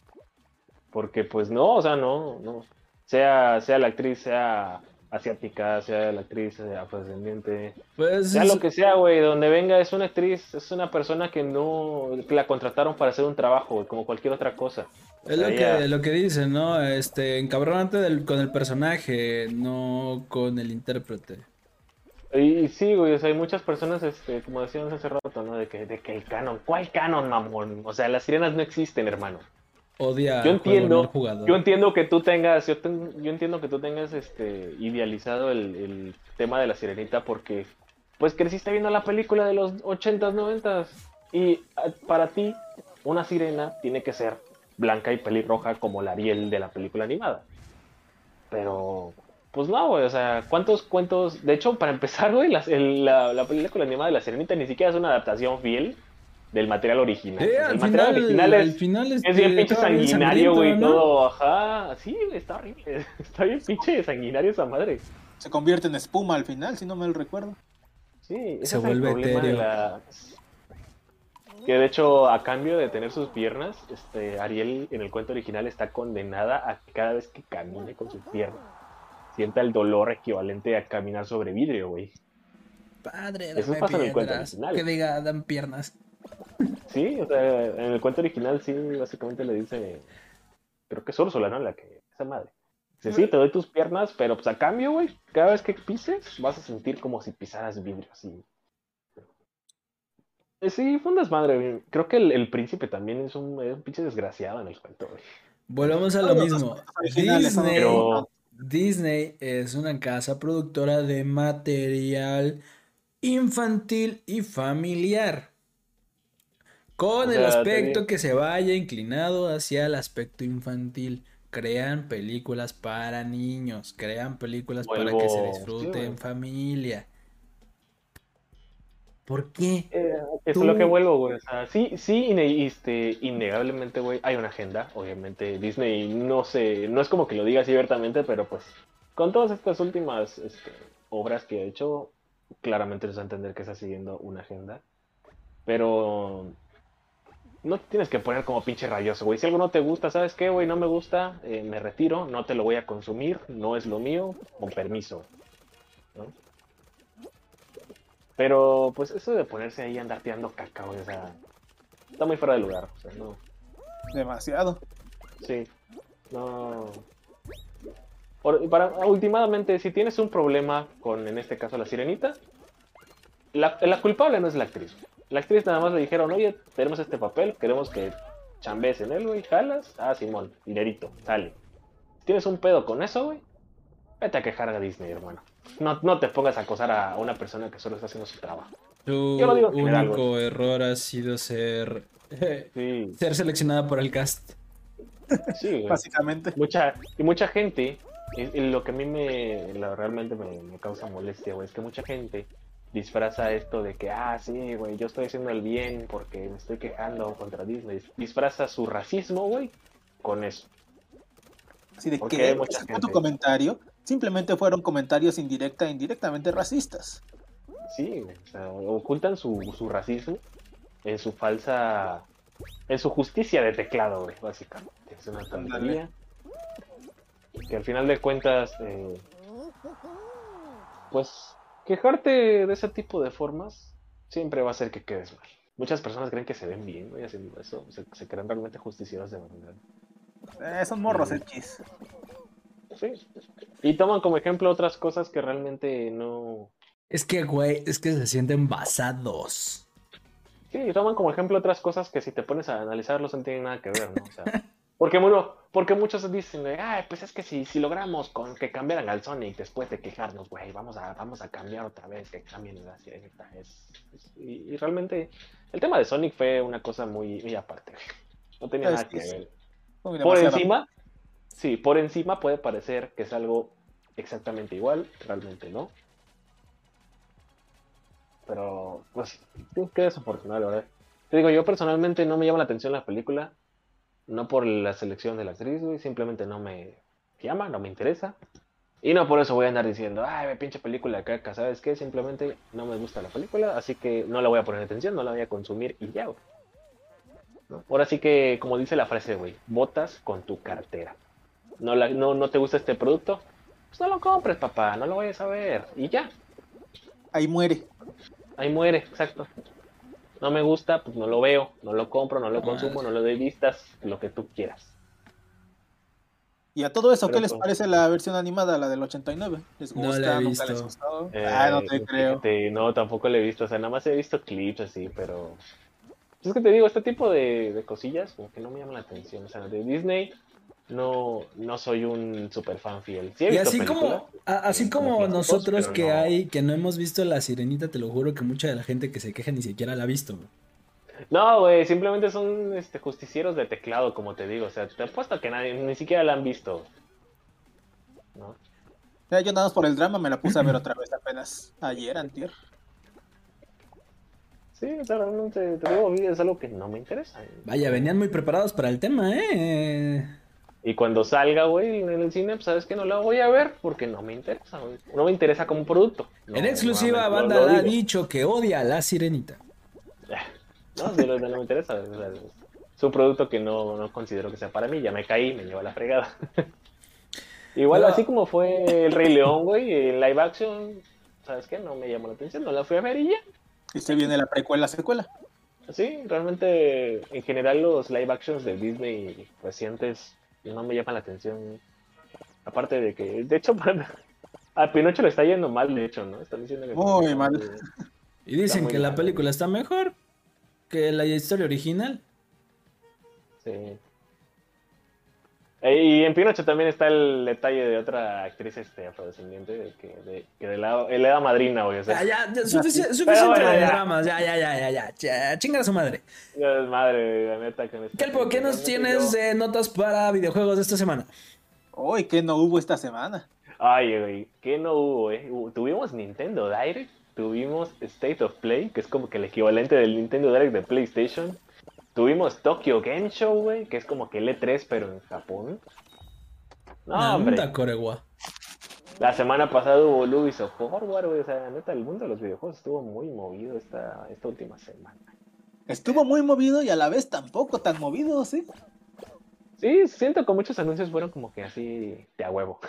Porque pues no, o sea, no, no. Sea, sea la actriz, sea asiática, sea la actriz afrodescendiente, Pues sea lo que sea, güey, donde venga es una actriz, es una persona que no, que la contrataron para hacer un trabajo, como cualquier otra cosa. O Es sea, lo ella- que, lo que dicen, ¿no? Este, encabronante del- con el personaje, no con el intérprete. Y, y sí, güey, o sea, hay muchas personas, este, como decíamos hace rato, ¿no? De que, de que el canon, ¿cuál canon, mamón? O sea, las sirenas no existen, hermano. Odia Yo entiendo, jugador. yo entiendo que tú tengas, yo, ten- yo entiendo que tú tengas este idealizado el, el tema de la sirenita porque pues creciste viendo la película de los 80s, 90s y ah, para ti una sirena tiene que ser blanca y pelirroja como la Ariel de la película animada. Pero pues no, güey, o sea, ¿cuántos cuentos? De hecho, para empezar, güey, el- la, la película animada de la sirenita ni siquiera es una adaptación fiel del material original. Al el material final, original al es, final es este, bien pinche sanguinario, güey, ¿no? todo, ajá. Sí, güey, está horrible. [LAUGHS] Está bien pinche sanguinario esa madre. Se convierte en espuma al final, si no me lo recuerdo. Sí, ese Se es vuelve el problema de la... Que de hecho, a cambio de tener sus piernas, este, Ariel en el cuento original está condenada a que cada vez que camine con sus piernas sienta el dolor equivalente a caminar sobre vidrio, güey. Padre, Eso pasa en el cuento original. Que diga, dan piernas. Sí, o sea, en el cuento original sí, básicamente le dice, creo que es Úrsula, ¿no? La que, esa madre. Dice, sí, te doy tus piernas, pero pues a cambio, güey, cada vez que pises vas a sentir como si pisaras vidrio, así. Eh, Sí, fue un desmadre, güey. Creo que el, el príncipe también es un, es un pinche desgraciado en el cuento, güey. Volvemos a lo mismo. Disney, Pero- Disney es una casa productora de material infantil y familiar. Con O el sea, aspecto que se vaya inclinado hacia el aspecto infantil. Crean películas para niños, crean películas para que se Vuelvo- disfrute sí, en familia. ¿Por qué? Eh, eso Tú- es lo que vuelvo, güey. O sea, sí, sí, este, innegablemente, güey, hay una agenda. Obviamente, Disney no sé, no es como que lo diga así abiertamente, pero pues, con todas estas últimas este, obras que ha hecho, claramente les va a entender que está siguiendo una agenda. Pero no te tienes que poner como pinche rabioso, güey. Si algo no te gusta, ¿sabes qué, güey? No me gusta, eh, me retiro, no te lo voy a consumir, no es lo mío, con permiso. ¿no? Pero, pues, eso de ponerse ahí a andar tirando caca, güey, o sea, está muy fuera de lugar. O sea, no. Demasiado. Sí. No. Por- para, últimamente, si tienes un problema con, en este caso, la sirenita, la, la culpable no es la actriz. La actriz nada más le dijeron, oye, tenemos este papel, queremos que chambees en él, güey, jalas. Ah, Simón, dinerito, sale. Si tienes un pedo con eso, güey, vete a quejar a Disney, hermano. No, no te pongas a acosar a una persona que solo está haciendo su trabajo. Tu Yo lo digo general, único error ha sido ser, [LAUGHS] Sí, ser seleccionada por el cast. sí, güey. Básicamente. mucha y mucha gente y- y lo que a mí me realmente me, me causa molestia güey es que mucha gente disfraza esto de que ah sí güey yo estoy haciendo el bien porque me estoy quejando contra Disney disfraza su racismo güey con eso Así de Porque que hay mucha fue tu gente. comentario. Simplemente fueron comentarios indirecta e indirectamente racistas. sí güey, o sea, ocultan su, su racismo en su falsa en su justicia de teclado güey básicamente es una tontería que al final de cuentas eh, pues quejarte de ese tipo de formas siempre va a hacer que quedes mal. Muchas personas creen que se ven bien güey, haciendo eso, se, se creen realmente justicieros de verdad. Eh, son morros Mm. hechis. Sí. Y toman como ejemplo otras cosas que realmente no... Es que, güey, es que se sienten basados. Sí, toman como ejemplo otras cosas que si te pones a analizarlos no tienen nada que ver, ¿no? O sea, [LAUGHS] porque, bueno, porque muchos dicen, ay, pues es que si, si logramos con que cambiaran al Sonic después de quejarnos, güey, vamos a, vamos a cambiar otra vez, que cambien la sirenita. Es, es- y, y realmente el tema de Sonic fue una cosa muy, muy aparte. No tenía Es nada que ver. Por demasiado. encima, sí, por encima puede parecer que es algo exactamente igual, realmente no. Pero, pues, qué desafortunado, verdad. Te digo, yo personalmente no me llama la atención la película, no por la selección de la actriz, güey, simplemente no me llama, no me interesa. Y no por eso voy a andar diciendo, ay, pinche película caca, ¿sabes qué? Simplemente no me gusta la película, así que no la voy a poner atención, no la voy a consumir y ya, güey. ¿no? Ahora sí que, como dice la frase, güey, botas con tu cartera. No, la, no, no te gusta este producto, pues no lo compres, papá, no lo vayas a ver. Y ya, Ahí muere. ahí muere, exacto. No me gusta, pues no lo veo, no lo compro, no lo consumo, no lo doy vistas, lo que tú quieras. Y a todo eso, Pero ¿qué les pues- parece la versión animada, la del 89? ¿Les No la gusta? he ¿Nunca visto. les gustó? Eh, ah, no te creo. fíjate, no, tampoco lo he visto, o sea, nada más he visto clips así, pero... Es que te digo, este tipo de, de cosillas como que no me llaman la atención, o sea, de Disney no, no soy un super fan fiel. Sí he Y visto así como, a- así como nosotros que no. hay, que no hemos visto la sirenita, te lo juro que mucha de la gente que se queja ni siquiera la ha visto. güey. No, güey, simplemente son este, justicieros de teclado, como te digo. O sea, te apuesto que nadie, ni siquiera la han visto. ¿No? Ya, yo nada más por el drama me la puse a ver otra vez apenas ayer, antier. Sí, o sea, realmente te digo, es algo que no me interesa. Vaya, venían muy preparados para el tema, ¿eh? Y cuando salga, güey, en el cine, pues sabes que no la voy a ver porque no me interesa, güey. No me interesa como producto. No, en exclusiva, no, banda no, ha digo. dicho que odia a la sirenita. No, sí, no, no me interesa. o sea, es un producto que no, no considero que sea para mí. Ya me caí, me llevo a la fregada. [LAUGHS] Igual, Pero- así como fue El Rey León, güey, en live action, ¿sabes qué? No me llamó la atención, no la fui a ver y ya. Y se viene la precuela, secuela. Sí, realmente, en general, los live actions de Disney recientes no me llaman la atención. Aparte de que, de hecho, [LAUGHS] a Pinocho le está yendo mal, de hecho, ¿no? Están diciendo que Muy mal. Y dicen que la mal. película está mejor que la historia original. Sí. Eh, Y en Pinocho también está el detalle de otra actriz este, afrodescendiente de que, de, que de la, el hada madrina, güey. O sea, Ya, ya, suficiente bueno, de ya. dramas. Ya, ya, ya, ya, ya, ya. Chinga a su madre. ya es madre, la neta. Con esta Kelpo, ¿qué nos tienes de notas para videojuegos de esta semana? Uy, que no hubo esta semana. Ay, güey, ¿qué no hubo, eh? Tuvimos Nintendo Direct, tuvimos State of Play, que es como que el equivalente del Nintendo Direct de PlayStation. Tuvimos Tokyo Game Show, güey, que es como que el E3, pero en Japón. No, hombre. Anda, Coregua. La semana pasada hubo Ubisoft Forward, güey. O sea, neta, el mundo de los videojuegos estuvo muy movido esta, esta última semana. Estuvo muy movido y a la vez tampoco tan movido, ¿sí? Sí, siento que muchos anuncios fueron como que así de a huevo.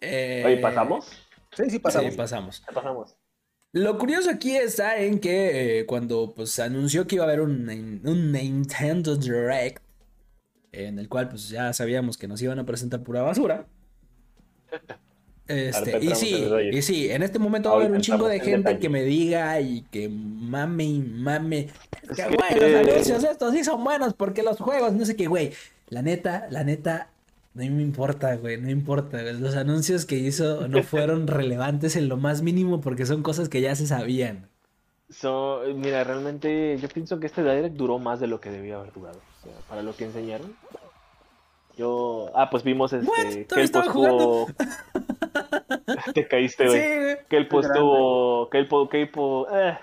Eh, Oye, ¿pasamos? Sí, sí, pasamos. Sí, pasamos. ¿Qué pasamos? Lo curioso aquí está en que eh, cuando pues se anunció que iba a haber un, un Nintendo Direct, en el cual pues ya sabíamos que nos iban a presentar pura basura. [LAUGHS] Este, y sí, y sí, en este momento va a haber un chingo de gente detalle. que me diga y que mame y mame. Que güey, los anuncios estos sí son buenos porque los juegos, no sé qué, güey. La neta, la neta, no me importa, güey, no importa. güey. Los anuncios que hizo no fueron [LAUGHS] relevantes en lo más mínimo porque son cosas que ya se sabían. So, mira, realmente yo pienso que este Direct duró más de lo que debía haber durado. O sea, para lo que enseñaron. Yo. Ah, pues vimos este. Todavía estaba tuvo. [LAUGHS] Te caíste, güey. Sí, güey. Que el post grande. tuvo. Que el po, que el po, eh,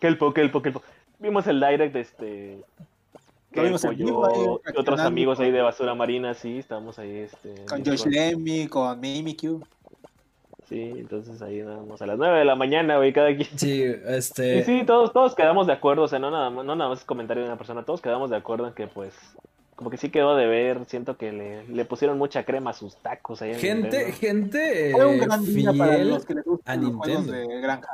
que el po, que el po, que el po. Vimos el direct de este. Vimos en yo, vivo ahí, y otros amigos ahí con- de basura marina, sí, estábamos ahí, este. Con Josh. Lemmy, con Mimikyu. Sí, entonces ahí nada a las 9 de la mañana, güey, cada quien. Sí, Y este. sí, todos, todos quedamos de acuerdo, o sea, no nada, más- no nada más es comentario de una persona, todos quedamos de acuerdo en que pues, como que sí quedó de ver, siento que le, le pusieron mucha crema a sus tacos ahí en Gente, gente Fue un eh, gran día para los que les a gustan los juegos Nintendo. de granja.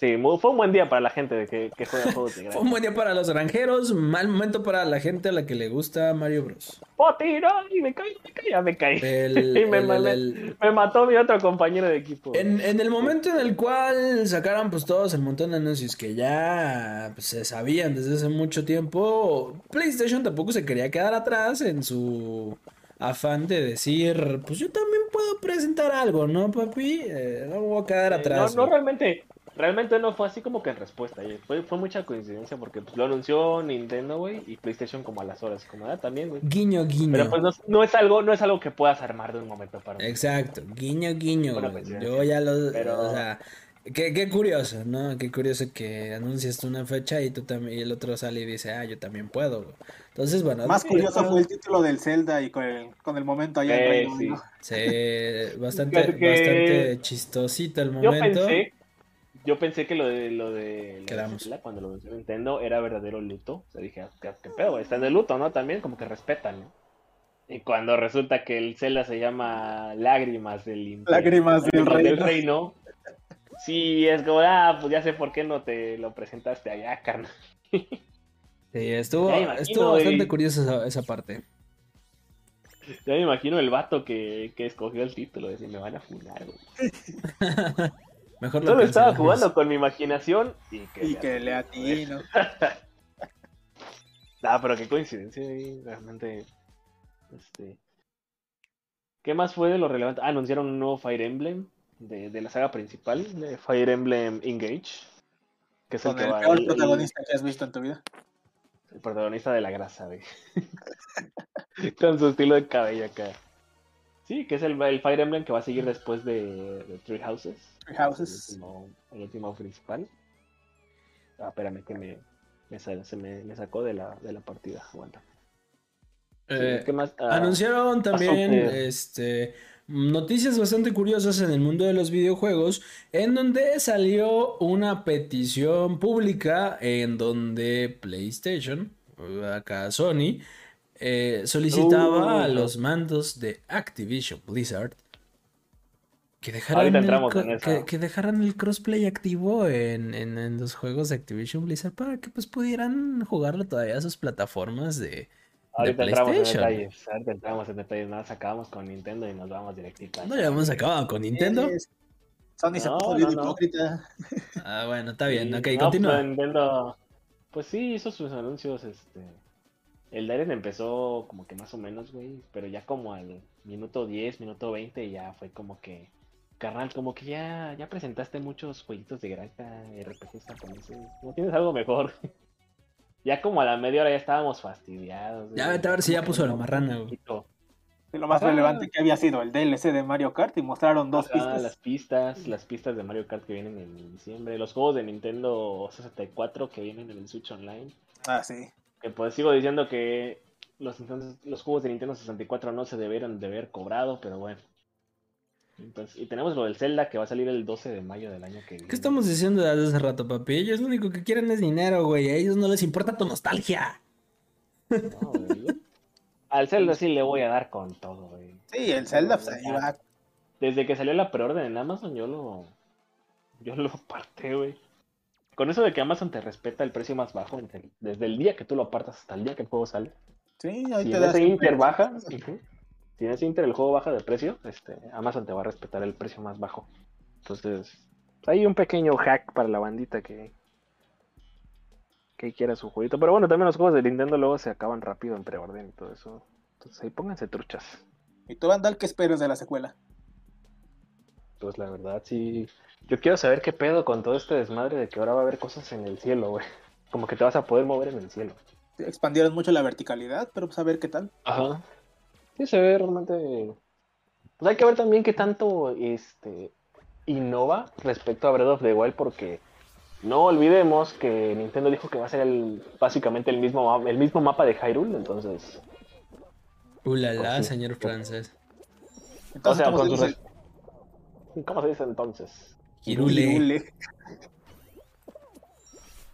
Sí, fue un buen día para la gente que, que juega [LAUGHS] juegos de Fue un buen día para los granjeros, mal momento para la gente a la que le gusta Mario Bros. ¡Oh, tiro! Y me caí, me caí, ya me caí. El- [LAUGHS] Y me, el- me- el- me mató mi otro compañero de equipo. En, en el momento en el cual sacaron pues todos el montón de anuncios que ya pues, se sabían desde hace mucho tiempo, PlayStation tampoco se quería quedar atrás en su afán de decir, pues yo también puedo presentar algo, ¿no, papi? Eh, no voy a quedar Eh, atrás. No, no güey". realmente, realmente no fue así como que en respuesta. eh, Fue, fue mucha coincidencia porque pues, lo anunció Nintendo, güey, y PlayStation como a las horas, como ah, también, güey. Guiño, guiño. Pero pues no, no es algo, no es algo que puedas armar de un momento para otro. Exacto, guiño, guiño. Yo ya lo, Pero- o sea, qué, qué curioso, ¿no? Qué curioso que anuncias una fecha y tú también, y el otro sale y dice, ah, yo también puedo. güey. Entonces, bueno, Más curioso fue el título del Zelda y con el, con el momento allá en Eh, Reino sí. Sí, [LAUGHS] bastante, bastante chistosito el Yo momento. pensé, yo pensé que lo de lo de la cuando lo anunció Nintendo era verdadero luto. O sea, dije, ah, ¿qué, qué pedo? Está en el luto, ¿no? También como que respetan, ¿no? Y cuando resulta que el Zelda se llama Lágrimas del Imperio- Lágrimas del Reino. Reino, Sí, es como, ah, pues ya sé por qué no te lo presentaste allá, carnal. Sí, estuvo, estuvo bastante güey. curiosa esa, esa parte. Ya me imagino el vato que, que escogió el título, de decir, me van a funar, güey. [LAUGHS] Mejor lo Solo estaba jugando con mi imaginación y que, Y que le atino. Ah, [LAUGHS] pero qué coincidencia, realmente. Este. ¿Qué más fue de lo relevante? Ah, anunciaron un nuevo Fire Emblem de, de la saga principal, de Fire Emblem Engage. Que es el que el va peor el- protagonista que has visto en tu vida. El, protagonista de la grasa, güey. [LAUGHS] Con su estilo de cabello acá. Sí, que es el, el Fire Emblem que va a seguir después de, de Three Houses. Three El Houses. último, el último principal. Ah, espérame que me. me, se me, me sacó de la, de la partida. Aguanta. Eh, ¿qué más? Ah, Anunciaron también este, noticias bastante curiosas en el mundo de los videojuegos, en donde salió una petición pública en donde PlayStation, acá Sony, eh, solicitaba Uh, a ajá. los mandos de Activision Blizzard que dejaran, Ahorita el, entramos co- en eso. que, que dejaran el crossplay activo en, en- en los juegos de Activision Blizzard para que pues pudieran jugarlo todavía a sus plataformas de, Ahorita de entramos en PlayStation. detalles. Ahorita entramos en detalles. Nada, acabamos con Nintendo y nos vamos directito. a No ya hemos acabado con Nintendo. Es- Sony se No, puso bien no, no. hipócrita. Ah, bueno, está bien. Sí, Ok, no, continúa. pues, Nintendo, pues sí, hizo sus anuncios, este... El Direct empezó como que más o menos, güey, pero ya como al minuto 10, minuto 20 ya fue como que... Carnal, como que ya, ya presentaste muchos jueguitos de granja, RPGs japoneses, ¿no tienes algo mejor? [LAUGHS] ya como a la media hora ya estábamos fastidiados. Ya vete a ver si ya puso la marrana, güey. Y lo más relevante que había sido el DLC de Mario Kart y mostraron dos Ajá, pistas. las pistas, las pistas de Mario Kart que vienen en diciembre, los juegos de Nintendo 64 que vienen en el Switch Online. Ah, sí. Que pues sigo diciendo que los, los juegos de Nintendo 64 no se debieron de haber cobrado, pero bueno. Entonces, y tenemos lo del Zelda que va a salir el 12 de mayo del año que viene. ¿Qué estamos diciendo desde hace rato, papi? Ellos lo único que quieren es dinero, güey. A ellos no les importa tu nostalgia. No, Al Zelda sí le voy a dar con todo, güey. Sí, el Zelda pues, ahí va. Desde que salió la preorden en Amazon, yo lo. Yo lo [LAUGHS] aparté, güey. Con eso de que Amazon te respeta el precio más bajo desde el, desde el día que tú lo apartas hasta el día que el juego sale. Sí, ahí Si te en das ese Inter baja, si en ese Inter el juego baja de precio, este, Amazon te va a respetar el precio más bajo. Entonces, hay un pequeño hack para la bandita que que quiera su jueguito. Pero bueno, también los juegos de Nintendo luego se acaban rápido en preorden y todo eso. Entonces ahí pónganse truchas. ¿Y tú, Vandal, qué esperas de la secuela? Pues la verdad, sí. Yo quiero saber qué pedo con todo este desmadre de que ahora va a haber cosas en el cielo, güey. [LAUGHS] Como que te vas a poder mover en el cielo. Expandieron mucho la verticalidad, pero pues a ver qué tal. Ajá. Sí, se ve realmente. Pues hay que ver también qué tanto este innova respecto a Breath of the Wild, porque no olvidemos que Nintendo dijo que va a ser el, básicamente el mismo, el mismo mapa de Hyrule, entonces. Ulala, Pues sí. señor francés. O Entonces, sea, ¿cómo con se dice? ¿Cómo se dice entonces? Hirule.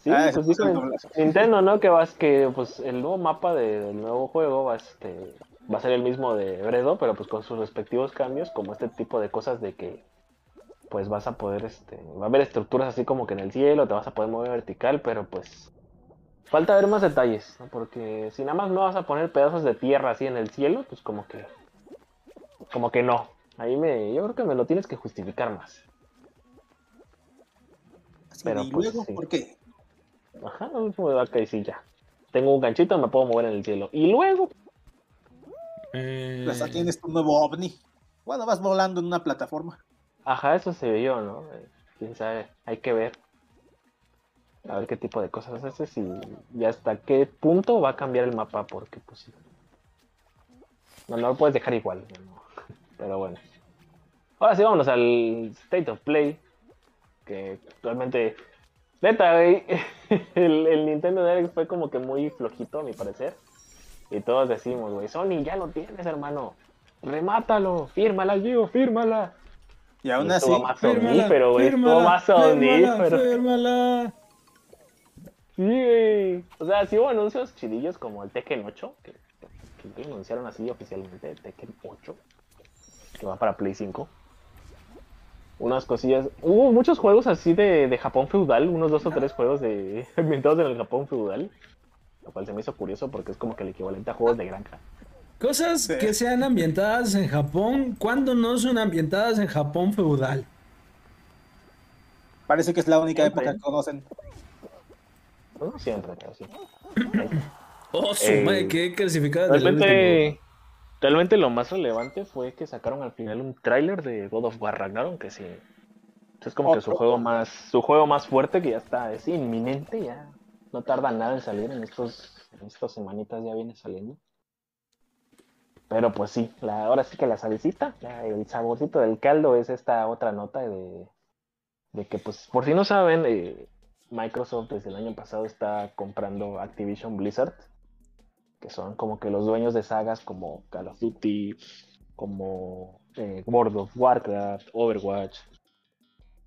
Sí, Ah, pues doblaje. Nintendo, ¿no? Que vas que pues el nuevo mapa de- del nuevo juego va, este, va a ser el mismo de Bredo, pero pues con sus respectivos cambios, como este tipo de cosas de que pues vas a poder, este, va a haber estructuras así como que en el cielo, te vas a poder mover vertical, pero pues falta ver más detalles, ¿no? Porque si nada más no vas a poner pedazos de tierra así en el cielo, pues como que, como que no. Ahí me, yo creo que me lo tienes que justificar más. Así Pero, de, ¿Y pues, luego sí. por qué? Ajá, no me da que sí ya. Tengo un ganchito, me puedo mover en el cielo. Y luego, Eh, Pues ya tienes tu nuevo ovni. Bueno, vas volando en una plataforma. ajá, eso se vio, ¿no? Eh, Quién sabe, hay que ver. A ver qué tipo de cosas haces y, y hasta qué punto va a cambiar el mapa, porque pues sí. No, no lo puedes dejar igual. ¿no? [LAUGHS] Pero bueno. Ahora sí, vámonos al State of Play. Que actualmente. Neta, güey. [LAUGHS] El, el Nintendo Direct fue como que muy flojito, a mi parecer. Y todos decimos, güey, Sony, ya lo tienes, hermano. Remátalo, fírmala, Gio, fírmala. Y aún Y así, estuvo más sonífero, güey. Estuvo más sonífero. fírmala. Sí, güey. O sea, sí hubo anuncios chidillos como el Tekken 8, que, que anunciaron así oficialmente, el Tekken 8, que va para Play 5. Unas cosillas. Hubo muchos juegos así de, de Japón feudal, unos dos o tres juegos de [LAUGHS] ambientados en el Japón feudal. Lo cual se me hizo curioso porque es como que el equivalente a juegos de granja. Cosas Sí. que sean ambientadas en Japón, cuando no son ambientadas en Japón feudal. parece que es la única Siempre. época que conocen. No siempre, pero sí. [COUGHS] Oh, su Eh, madre, qué clasificada del último. Realmente, lo más relevante fue que sacaron al final un tráiler de God of War Ragnarok, que sí. Es como que su juego más, su juego más fuerte que ya está, es inminente, ya no tarda nada en salir en estos, en estas semanitas ya viene saliendo. Pero pues sí, la, ahora sí que la salecita, ya el saborcito del caldo es esta otra nota de, de que pues por si no saben, eh, Microsoft desde el año pasado está comprando Activision Blizzard, que son como que los dueños de sagas como Call of Duty, como eh, World of Warcraft, Overwatch.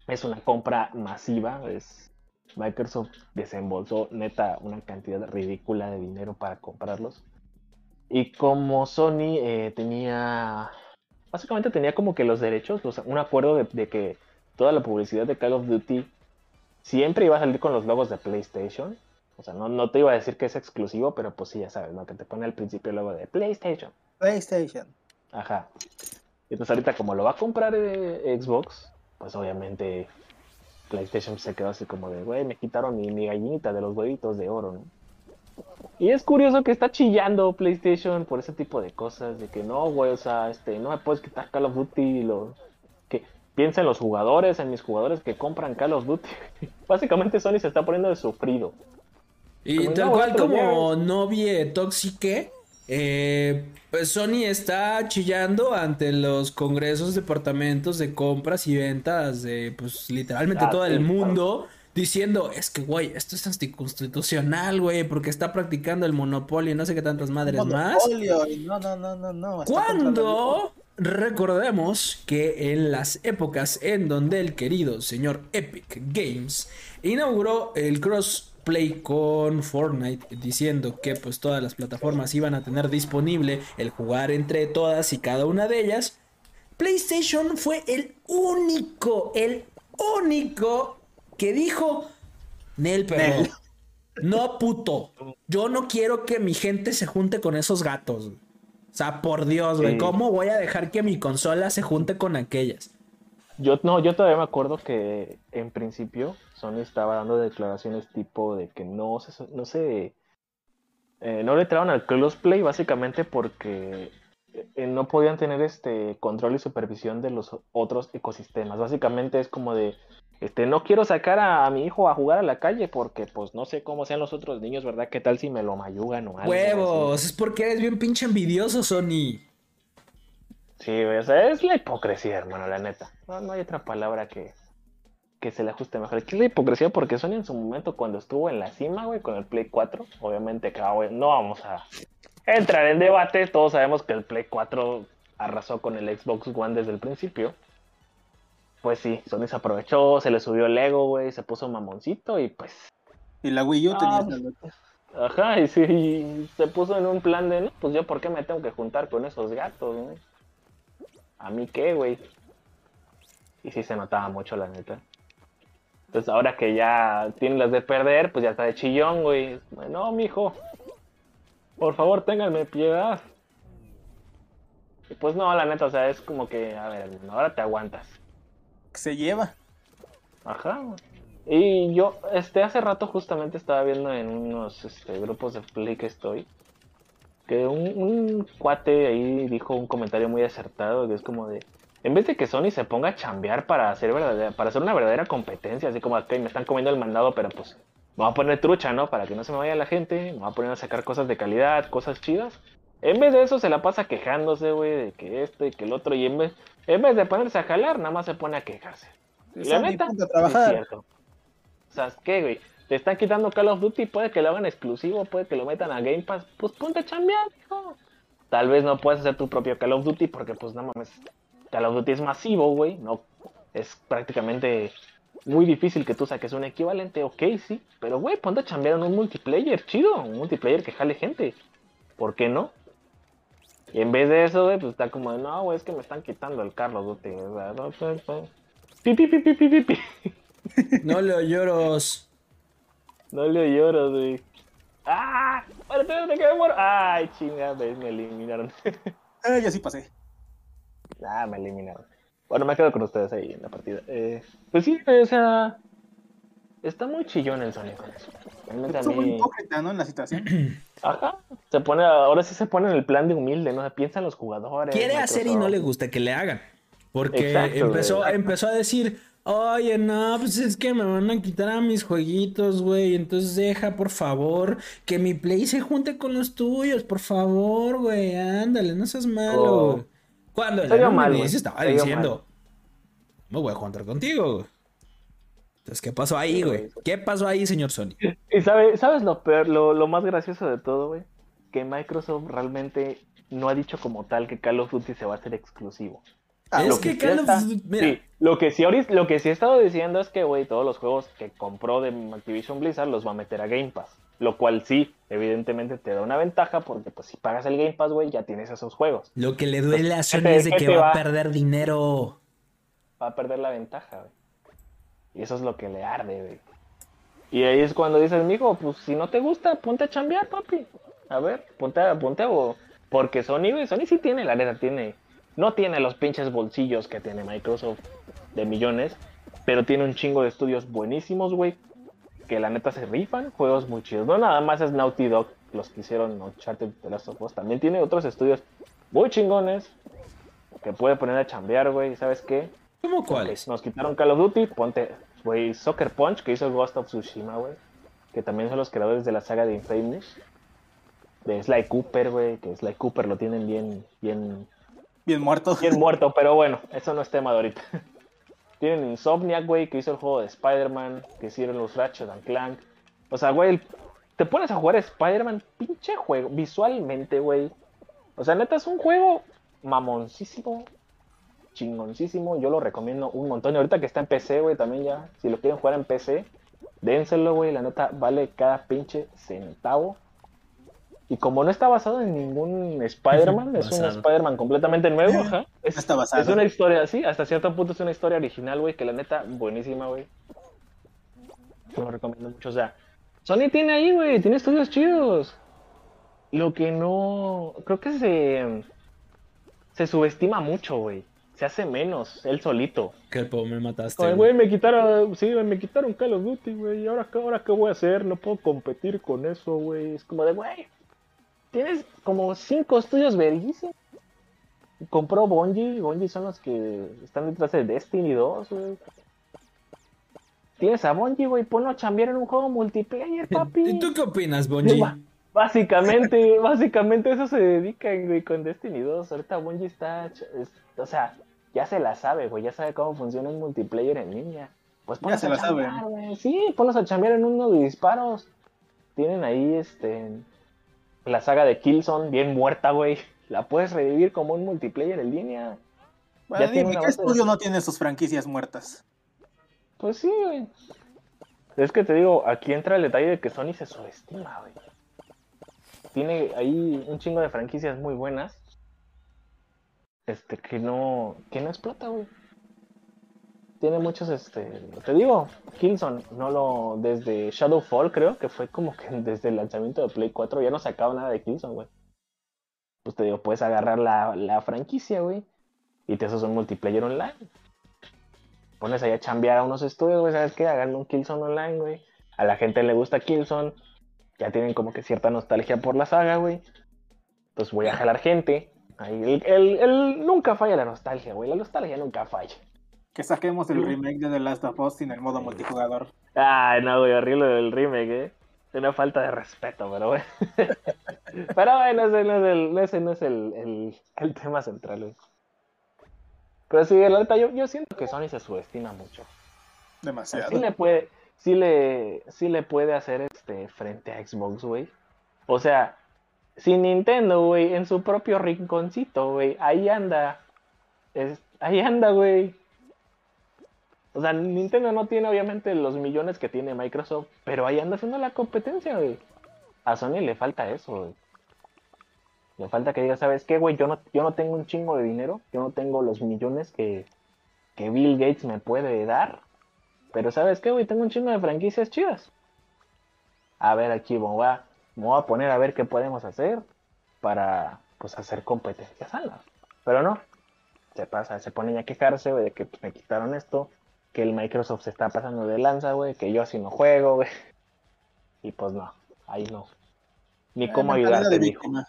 Es una compra masiva, es Microsoft desembolsó neta una cantidad ridícula de dinero para comprarlos. Y como Sony eh, tenía, básicamente tenía como que los derechos, un acuerdo de que toda la publicidad de Call of Duty siempre iba a salir con los logos de PlayStation. O sea, no, no te iba a decir que es exclusivo, pero pues sí, ya sabes, ¿no? Que te pone al principio el logo de PlayStation. PlayStation. Ajá. Y entonces ahorita como lo va a comprar eh, Xbox, pues obviamente PlayStation se quedó así como de, güey, me quitaron mi, mi gallinita de los huevitos de oro, ¿no? Y es curioso que está chillando PlayStation por ese tipo de cosas, de que no, güey, o sea, este, no me puedes quitar Call of Duty y lo... Que piensa en los jugadores, en mis jugadores que compran Call of Duty. [LAUGHS] Básicamente Sony se está poniendo de sufrido. Y Como, tal no, cual como novie tóxique, eh, pues Sony está chillando ante los congresos, departamentos de compras y ventas de, pues literalmente Ah, todo sí, el claro. mundo. Diciendo, es que, güey, esto es anticonstitucional, güey, porque está practicando el monopolio y no sé qué tantas madres más. Monopolio, y No, no, no, no, no. Cuando recordemos que en las épocas en donde el querido señor Epic Games inauguró el crossplay con Fortnite diciendo que pues todas las plataformas iban a tener disponible el jugar entre todas y cada una de ellas, PlayStation fue el único, el único que dijo Nel perro. Nel. No puto. Yo no quiero que mi gente se junte con esos gatos. O sea, por Dios, güey. ¿Cómo voy a dejar que mi consola se junte con aquellas? Yo no, yo todavía me acuerdo que en principio Sony estaba dando declaraciones tipo de que no se, no se, eh, no le entraban al crossplay básicamente porque eh, no podían tener este control y supervisión de los otros ecosistemas. Básicamente es como de, este, no quiero sacar a, mi hijo a jugar a la calle porque pues no sé cómo sean los otros niños, ¿verdad? ¿Qué tal si me lo mayugan o algo? Huevos, es porque eres bien pinche envidioso, Sony. Sí, güey, o sea, es la hipocresía, hermano, la neta. No, no hay otra palabra que, que se le ajuste mejor. Aquí es la hipocresía porque Sony en su momento cuando estuvo en la cima, güey, con el Play 4, obviamente que ah, güey, no vamos a entrar en debate, todos sabemos que el Play 4 arrasó con el Xbox One desde el principio. Pues sí, Sony se aprovechó, se le subió el ego, güey, se puso mamoncito y pues Y la Wii U Ah, tenía esa- Ajá, y sí, y se puso en un plan de, no, pues yo por qué me tengo que juntar con esos gatos, güey. ¿A mí qué, güey? Y sí se notaba mucho, la neta. Entonces ahora que ya tienen las de perder, pues ya está de chillón, güey. No, mijo. Por favor, ténganme piedad. Y pues no, la neta, o sea, es como que, a ver, ahora te aguantas. se lleva. Ajá. güey. Y yo, este, hace rato justamente estaba viendo en unos este, grupos de Play que estoy, que un, un cuate ahí dijo un comentario muy acertado, que es como de, en vez de que Sony se ponga a chambear para hacer, verdadera, para hacer una verdadera competencia, así como, ok, me están comiendo el mandado, pero pues me voy a poner trucha, ¿no? Para que no se me vaya la gente, me voy a poner a sacar cosas de calidad, cosas chidas. En vez de eso se la pasa quejándose, güey, de que esto y que el otro, y en vez, en vez de ponerse a jalar, nada más se pone a quejarse. Y la neta, es cierto. O sea, ¿qué, güey? Te están quitando Call of Duty, puede que lo hagan exclusivo, puede que lo metan a Game Pass. Pues ponte a chambear, hijo. Tal vez no puedes hacer tu propio Call of Duty porque, pues, no mames. Call of Duty es masivo, güey. No, es prácticamente muy difícil que tú saques un equivalente. Ok, sí. Pero, güey, ponte a chambear en un multiplayer chido. Un multiplayer que jale gente. ¿Por qué no? Y en vez de eso, güey, pues está como de, no, güey, es que me están quitando el Call of Duty. O sea, no, no, no. Pi, pi, pi, pi. No le lloros. No le lloro, güey. ¡Ah! ¡Espérate, espérate, que me muero! ¡Ay, chingada! Me eliminaron. [LAUGHS] Eh, yo sí pasé. ah, me eliminaron. Bueno, me quedo con ustedes ahí en la partida. Eh, pues sí, o sea... Está muy chillón el eso. Realmente a Fue muy mí... hipócrita, ¿no? En la situación. [CLEARS THROAT] Ajá. Se pone, ahora sí se pone en el plan de humilde, ¿no? Piensa en los jugadores. Quiere hacer y no le gusta que le hagan. Porque Exacto, empezó, güey. empezó a decir, oye, no, pues es que me van a quitar a mis jueguitos, güey. Entonces deja, por favor, que mi play se junte con los tuyos, por favor, güey. Ándale, no seas malo. Oh. Cuando el mal, güey. estaba diciendo, me voy a juntar contigo, güey. Entonces, ¿qué pasó ahí, güey? ¿Qué pasó ahí, señor Sony? Y sabe, ¿sabes lo peor, lo, lo más gracioso de todo, güey? Que Microsoft realmente no ha dicho como tal que Call of Duty se va a hacer exclusivo. Ah, es lo que que Call sí of está- Duty, mira, Sí, lo que sí lo que sí he estado diciendo es que, güey, todos los juegos que compró de Activision Blizzard los va a meter a Game Pass. Lo cual sí, evidentemente te da una ventaja porque pues si pagas el Game Pass, güey, ya tienes esos juegos. lo que le duele a Sony [LAUGHS] es de que te va a perder dinero. Va a perder la ventaja, güey. Y eso es lo que le arde, güey. Y ahí es cuando dices, mijo, pues si no te gusta, ponte a chambear, papi. A ver, ponte a, ponte a... Porque Sony, güey, Sony sí tiene, la neta, tiene... No tiene los pinches bolsillos que tiene Microsoft de millones, pero tiene un chingo de estudios buenísimos, güey, que la neta se rifan, juegos muy chidos. No nada más es Naughty Dog los que hicieron Uncharted The Last of Us, también tiene otros estudios muy chingones que puede poner a chambear, güey, ¿sabes qué? ¿Cómo cuáles? Nos quitaron Call of Duty, ponte, güey, Soccer Punch, que hizo Ghost of Tsushima, güey. Que también son los creadores de la saga de Infamous. De Sly Cooper, güey, que Sly Cooper lo tienen bien, bien, Bien muerto. bien muerto, pero bueno, eso no es tema de ahorita. [LAUGHS] Tienen Insomniac, güey, que hizo el juego de Spider-Man, que hicieron los Ratchet and Clank. O sea, güey, te pones a jugar Spider-Man, pinche juego, visualmente, güey. O sea, neta, es un juego mamoncísimo, chingoncísimo. Yo lo recomiendo un montón. Y ahorita que está en PC, güey, también ya, si lo quieren jugar en PC, dénselo, güey. La neta, vale cada pinche centavo. Y como no está basado en ningún Spider-Man, [LAUGHS] es un. Spider-Man completamente nuevo, ajá. [LAUGHS] Es, Está basado. es una historia así, hasta cierto punto es una historia original, güey, que la neta, buenísima, güey. Lo recomiendo mucho. O sea, Sony tiene ahí, güey, tiene estudios chidos. Lo que no. Creo que se. Se subestima mucho, güey. Se hace menos, él solito. Que po, me mataste. Ay, güey. güey, me quitaron. Sí, güey, me quitaron Call of Duty, güey. ¿Y ahora, qué- ahora qué voy a hacer? No puedo competir con eso, güey. Es como de, güey. Tienes como cinco estudios verguísimos. Compró Bungie. Bungie son los que están detrás de Destiny 2, güey. Tienes a Bungie, güey. Ponlo a chambear en un juego multiplayer, [LAUGHS] papi. ¿Y tú qué opinas, Bonji? Ba- Básicamente, [LAUGHS] básicamente eso se dedican, güey, con Destiny 2. Ahorita Bungie está, ch- es- o sea, ya se la sabe, güey, ya sabe cómo funciona un multiplayer en línea. Pues ponlos se a la sabe. güey. Sí, ponlos a chambear en uno de disparos. Tienen ahí, este, la saga de Killzone bien muerta, güey. La puedes revivir como un multiplayer en línea. Bueno, ya dime, ¿qué de- estudio no tiene sus franquicias muertas? Pues sí, güey. Es que te digo, aquí entra el detalle de que Sony se subestima, güey. Tiene ahí un chingo de franquicias muy buenas. Este, que no, que no explota, güey. Tiene muchos, este, te digo, Killzone, no lo, desde Shadowfall creo que fue como que [LAUGHS] desde el lanzamiento de Play 4 ya no sacaba nada de Killzone, güey. Pues te digo, puedes agarrar la, la franquicia, güey, y te haces un multiplayer online pones ahí a chambear a unos estudios, güey, ¿sabes qué? Hagan un Killzone online, güey. A la gente le gusta Killzone. Ya tienen como que cierta nostalgia por la saga, güey. Pues voy a jalar gente. Ahí, el, el- el- nunca falla la nostalgia, güey. La nostalgia nunca falla. Que saquemos el remake de The Last of Us en el modo multijugador. Ay, no, güey, horrible el remake, eh. Una falta de respeto, pero güey. [LAUGHS] pero bueno, ese no es el, ese no es el, el, el tema central, güey. Pero sí, la neta, yo, yo siento que Sony se subestima mucho. Demasiado. Sí le puede, sí le, sí le puede hacer este frente a Xbox, güey. O sea, si Nintendo, güey, en su propio rinconcito, güey, ahí anda. Es- ahí anda, güey. O sea, Nintendo no tiene obviamente los millones que tiene Microsoft, pero ahí anda haciendo la competencia, güey. A Sony le falta eso, güey. Le falta que diga, ¿sabes qué, güey? Yo no, yo no tengo un chingo de dinero, yo no tengo los millones que, que Bill Gates me puede dar. Pero ¿sabes qué, güey? Tengo un chingo de franquicias chidas. A ver, aquí me voy a, me voy a poner a ver qué podemos hacer para, pues, hacer competencias sanas. Pero no. Se pasa, se ponen a quejarse, güey, de que pues, me quitaron esto. Que el Microsoft se está pasando de lanza, güey. Que yo así no juego, güey. [LAUGHS] Y pues no, ahí no. Ni Eh, cómo ayudarte, víctima.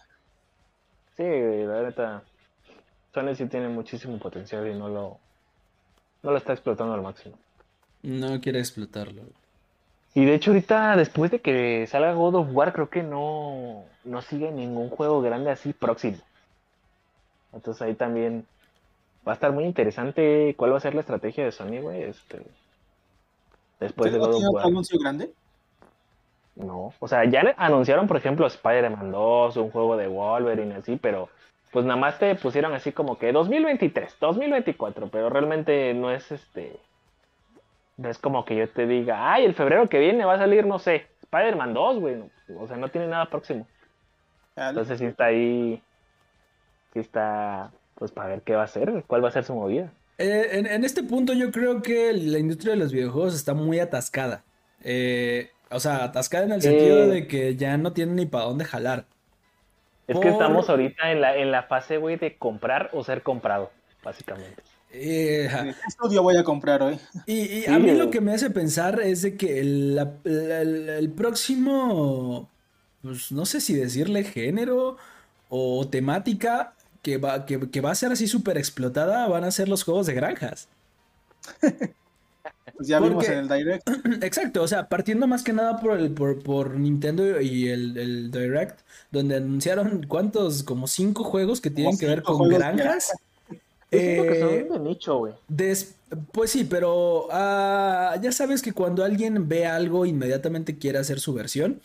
Sí, güey, la neta. Sony sí tiene muchísimo potencial y no lo, no lo está explotando al máximo. No quiere explotarlo. Y de hecho ahorita, después de que salga God of War, creo que no, no sigue ningún juego grande así próximo. Entonces ahí también va a estar muy interesante cuál va a ser la estrategia de Sony, güey. Este, Después de ¿No God of War. anuncio grande? No, o sea, ya anunciaron, por ejemplo, Spider-Man 2, un juego de Wolverine, así, pero pues nada más te pusieron así como que 2023, 2024, pero realmente no es este. No es como que yo te diga, ay, el febrero que viene va a salir, no sé, Spider-Man 2, güey. O sea, no tiene nada próximo. Entonces sí está ahí. Sí está, pues para ver qué va a hacer, cuál va a ser su movida. Eh, en, en este punto yo creo que la industria de los videojuegos está muy atascada. Eh, o sea, atascada en el sentido Eh. de que ya no tienen ni para dónde jalar. Es que estamos ahorita en la, en la fase, güey, de comprar o ser comprado, básicamente. Eh. ¿Qué estudio voy a comprar hoy? Y, y Sí, a mí lo que me hace pensar es de que el, la- el- el próximo, pues no sé si decirle género o temática que va, que, que va a ser así súper explotada van a ser los juegos de granjas. Pues ya ¿Por vimos en el direct. [CLEARS THROAT] Exacto, o sea, partiendo más que nada por el, por, por Nintendo y el, el Direct, donde anunciaron cuántos, como cinco juegos que tienen que ver con granjas. [LAUGHS] Yo siento que Eh, son de nicho, güey. Pues sí, pero ah, ya sabes que cuando alguien ve algo, inmediatamente quiere hacer su versión.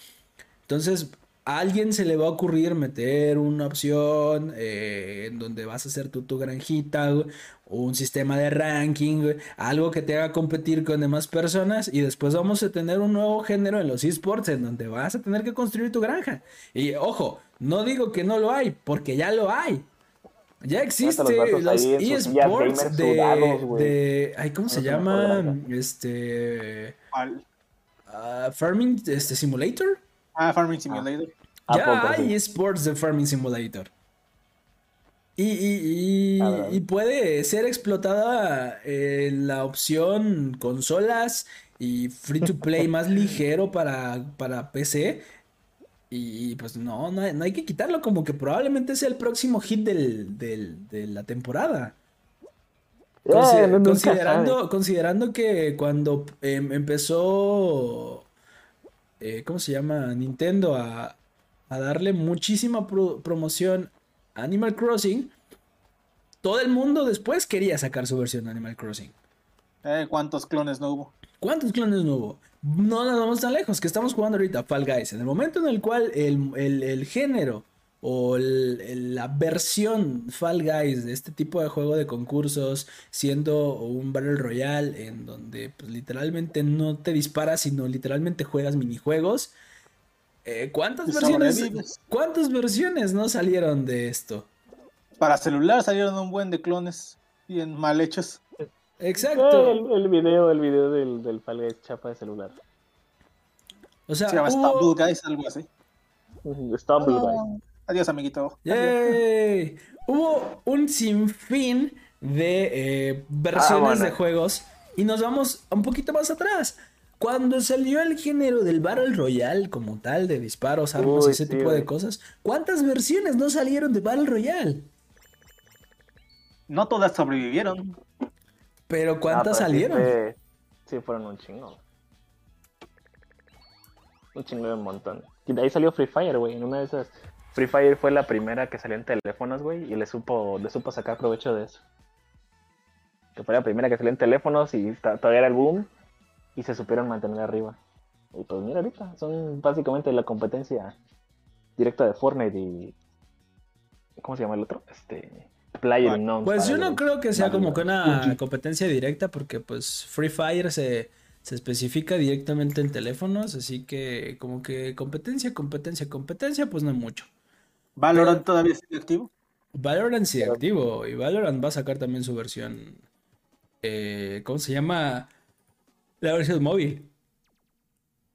Entonces, a alguien se le va a ocurrir meter una opción eh, en donde vas a hacer tú tu granjita, güey, o un sistema de ranking, güey, algo que te haga competir con demás personas. Y después vamos a tener un nuevo género en los esports en donde vas a tener que construir tu granja. Y ojo, no digo que no lo hay, porque ya lo hay. Ya existe los ahí eSports de, sudados, güey. de- ay, ¿cómo se No se me llama? Este ¿Cuál? ah, Farming este Simulator. Ah, Farming Simulator. ¿A Ya poco hay sí? esports de Farming Simulator. Y, y- y- Ah, puede ser explotada en la opción consolas y free to play [LAUGHS] más ligero para, para PC. Y pues no, no hay, no hay que quitarlo, como que probablemente sea el próximo hit del- del- de la temporada. Consi- Eh, considerando, considerando que cuando em, empezó, eh, ¿cómo se llama? Nintendo a, a darle muchísima pro- promoción a Animal Crossing, todo el mundo después quería sacar su versión de Animal Crossing. Eh, ¿Cuántos clones no hubo? ¿Cuántos clones no hubo? No nos vamos tan lejos, que estamos jugando ahorita Fall Guys. En el momento en el cual el, el- el género o el- el- la versión Fall Guys de este tipo de juego de concursos, siendo un Battle Royale en donde pues, literalmente no te disparas, sino literalmente juegas minijuegos. eh, ¿cuántas versiones? ¿Cuántas versiones no salieron de esto? Para celular salieron un buen de clones bien mal hechos. Exacto. Eh, el, el video, el video del, del Fall Guys chapa de celular. O sea, Se llama hubo- Stumble Guys, algo así. Stumble Guys. Ah, Adiós, amiguito. Adiós. ¡Yay! Hubo un sinfín de eh, versiones bueno. de juegos y nos vamos un poquito más atrás. Cuando salió el género del Battle Royale como tal, de disparos, armas y Uy, ese sí, tipo de cosas, ¿cuántas versiones no salieron de Battle Royale? No todas sobrevivieron. Pero Ah, ¿cuántas sí salieron? fue- Sí, fueron un chingo. Un chingo de un montón. Y de ahí salió Free Fire, güey. En una de esas. Free Fire fue la primera que salió en teléfonos, güey. Y le supo, le supo sacar provecho de eso. Que fue la primera que salió en teléfonos y todavía era el boom. Y se supieron mantener arriba. Y pues mira, ahorita son básicamente la competencia directa de Fortnite y. ¿Cómo se llama el otro? Este. Player Unknown. Pues yo para no el creo que sea como que una competencia directa porque pues Free Fire se, se especifica directamente en teléfonos, así que como que competencia, competencia, competencia, pues no hay mucho. Valorant todavía sigue activo. Valorant sí activo y Valorant va a sacar también su versión, eh, ¿cómo se llama? La versión móvil.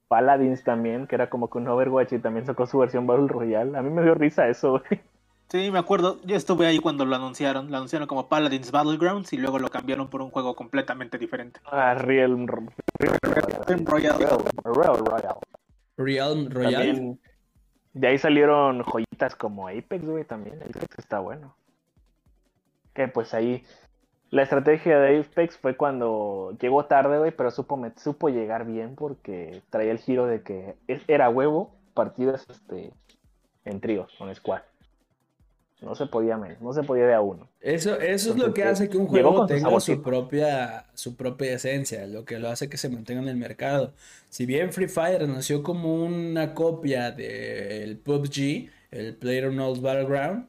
Paladins también, que era como que un Overwatch y también sacó su versión Battle Royale. A mí me dio risa eso, güey. Sí, me acuerdo. Yo estuve ahí cuando lo anunciaron. Lo anunciaron como Paladins Battlegrounds y luego lo cambiaron por un juego completamente diferente. Ah, Real, Realm Royale. Real, Real Royale. Realm Royale. También, de ahí salieron joyitas como Apex, güey, también. Apex está bueno. Que pues ahí la estrategia de Apex fue cuando llegó tarde, güey, pero supo, met- supo llegar bien porque traía el giro de que es- era huevo partidas este, en tríos, con squad. No se podía menos, no se podía de a uno. Eso, eso es lo que hace que un juego tenga su propia, su propia esencia, lo que lo hace que se mantenga en el mercado. Si bien Free Fire nació como una copia del PUBG, el PlayerUnknown's Battleground,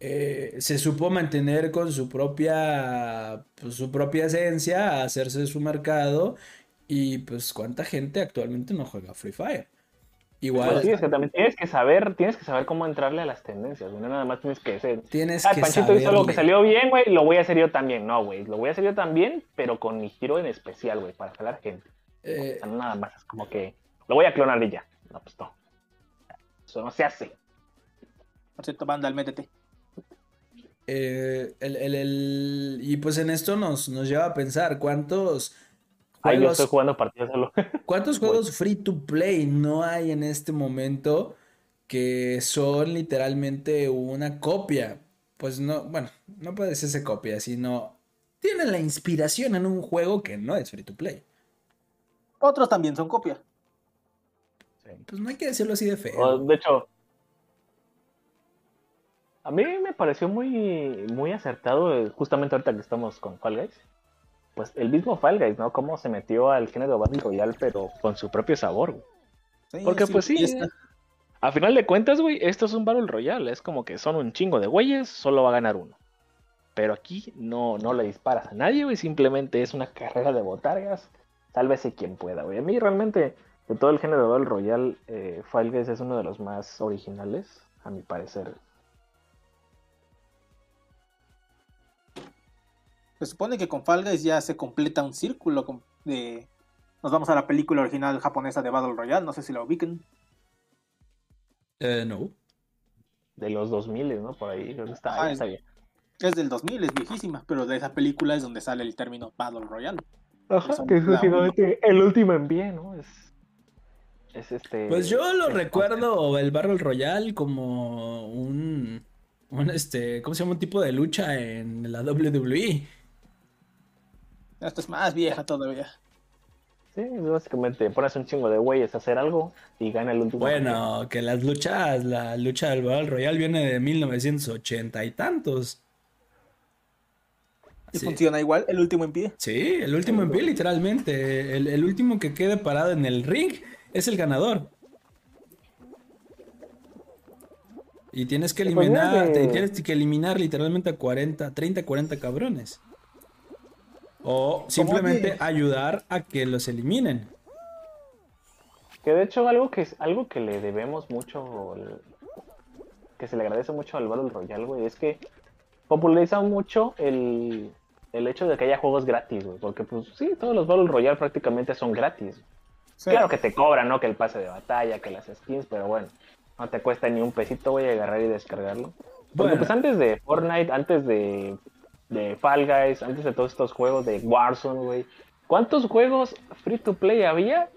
eh, se supo mantener con su propia, pues, su propia esencia, hacerse su mercado y pues cuánta gente actualmente no juega Free Fire. Igual Pues sí, es que también tienes que saber, tienes que saber cómo entrarle a las tendencias, güey. No nada más tienes que ser. tienes Ah, que Panchito hizo algo que saberle. salió bien, güey, lo voy a hacer yo también. No, güey, lo voy a hacer yo también, pero con mi giro en especial, güey, para jalar gente. Eh, O sea, no nada más, es como que lo voy a clonar y ya. No, pues no. Eso no se hace. Por cierto, banda, al métete. Eh, el, el- el- y pues en esto nos, nos lleva a pensar cuántos Ay, yo estoy jugando partidas solo. [LAUGHS] cuántos juegos free to play no hay en este momento que son literalmente una copia. Pues no, bueno, no puede decirse copia, sino tienen la inspiración en un juego que no es free to play. Otros también son copia. Pues no hay que decirlo así de feo. O, de hecho, a mí me pareció muy, muy acertado, eh, justamente ahorita que estamos con Fall Guys. Pues el mismo Fall Guys, ¿no? Cómo se metió al género Battle Royale, pero con su propio sabor, güey. Sí, Porque pues sí, está- a final de cuentas, güey, esto es un Battle Royale. Es como que son un chingo de güeyes, solo va a ganar uno. Pero aquí no, no le disparas a nadie, güey. Simplemente es una carrera de botargas. Sálvese quien pueda, güey. A mí realmente, de todo el género de Battle Royale, eh, Fall Guys es uno de los más originales, a mi parecer. Se supone que con Fall Guys ya se completa un círculo de... Nos vamos a la película original japonesa de Battle Royale, no sé si la ubiquen. Eh, no. De los 2000, ¿no? Por ahí, creo que está, Ah, está bien. Es del 2000, es viejísima, pero de esa película es donde sale el término Battle Royale. Ajá, Son que es la básicamente el último en pie, ¿no? Es, es este... Pues yo lo recuerdo el Battle Royale como un, un este, ¿cómo se llama? Un tipo de lucha en la. WWE. Esta es más vieja todavía. Sí, básicamente pones un chingo de güeyes a hacer algo y gana el último. Bueno, que las luchas, la lucha del Battle Royale viene de 1980 y tantos. Y Sí. funciona igual, el último en pie. Sí, el último en pie, literalmente. El, el último que quede parado en el ring es el ganador. Y tienes que pues eliminar, tienes que eliminar literalmente a 40, 30, 40 cabrones. O simplemente que- ayudar a que los eliminen. Que de hecho algo que es algo que le debemos mucho, que se le agradece mucho al Battle Royale, güey, es que populariza mucho el, el hecho de que haya juegos gratis, güey. Porque pues sí, todos los Battle Royale prácticamente son gratis. Sí. Claro que te cobran, ¿no? Que el pase de batalla, que las skins, pero bueno, no te cuesta ni un pesito, voy a agarrar y descargarlo. Porque Bueno. pues antes de Fortnite, antes de, de Fall Guys, antes de todos estos juegos de Warzone, güey, ¿cuántos juegos free to play había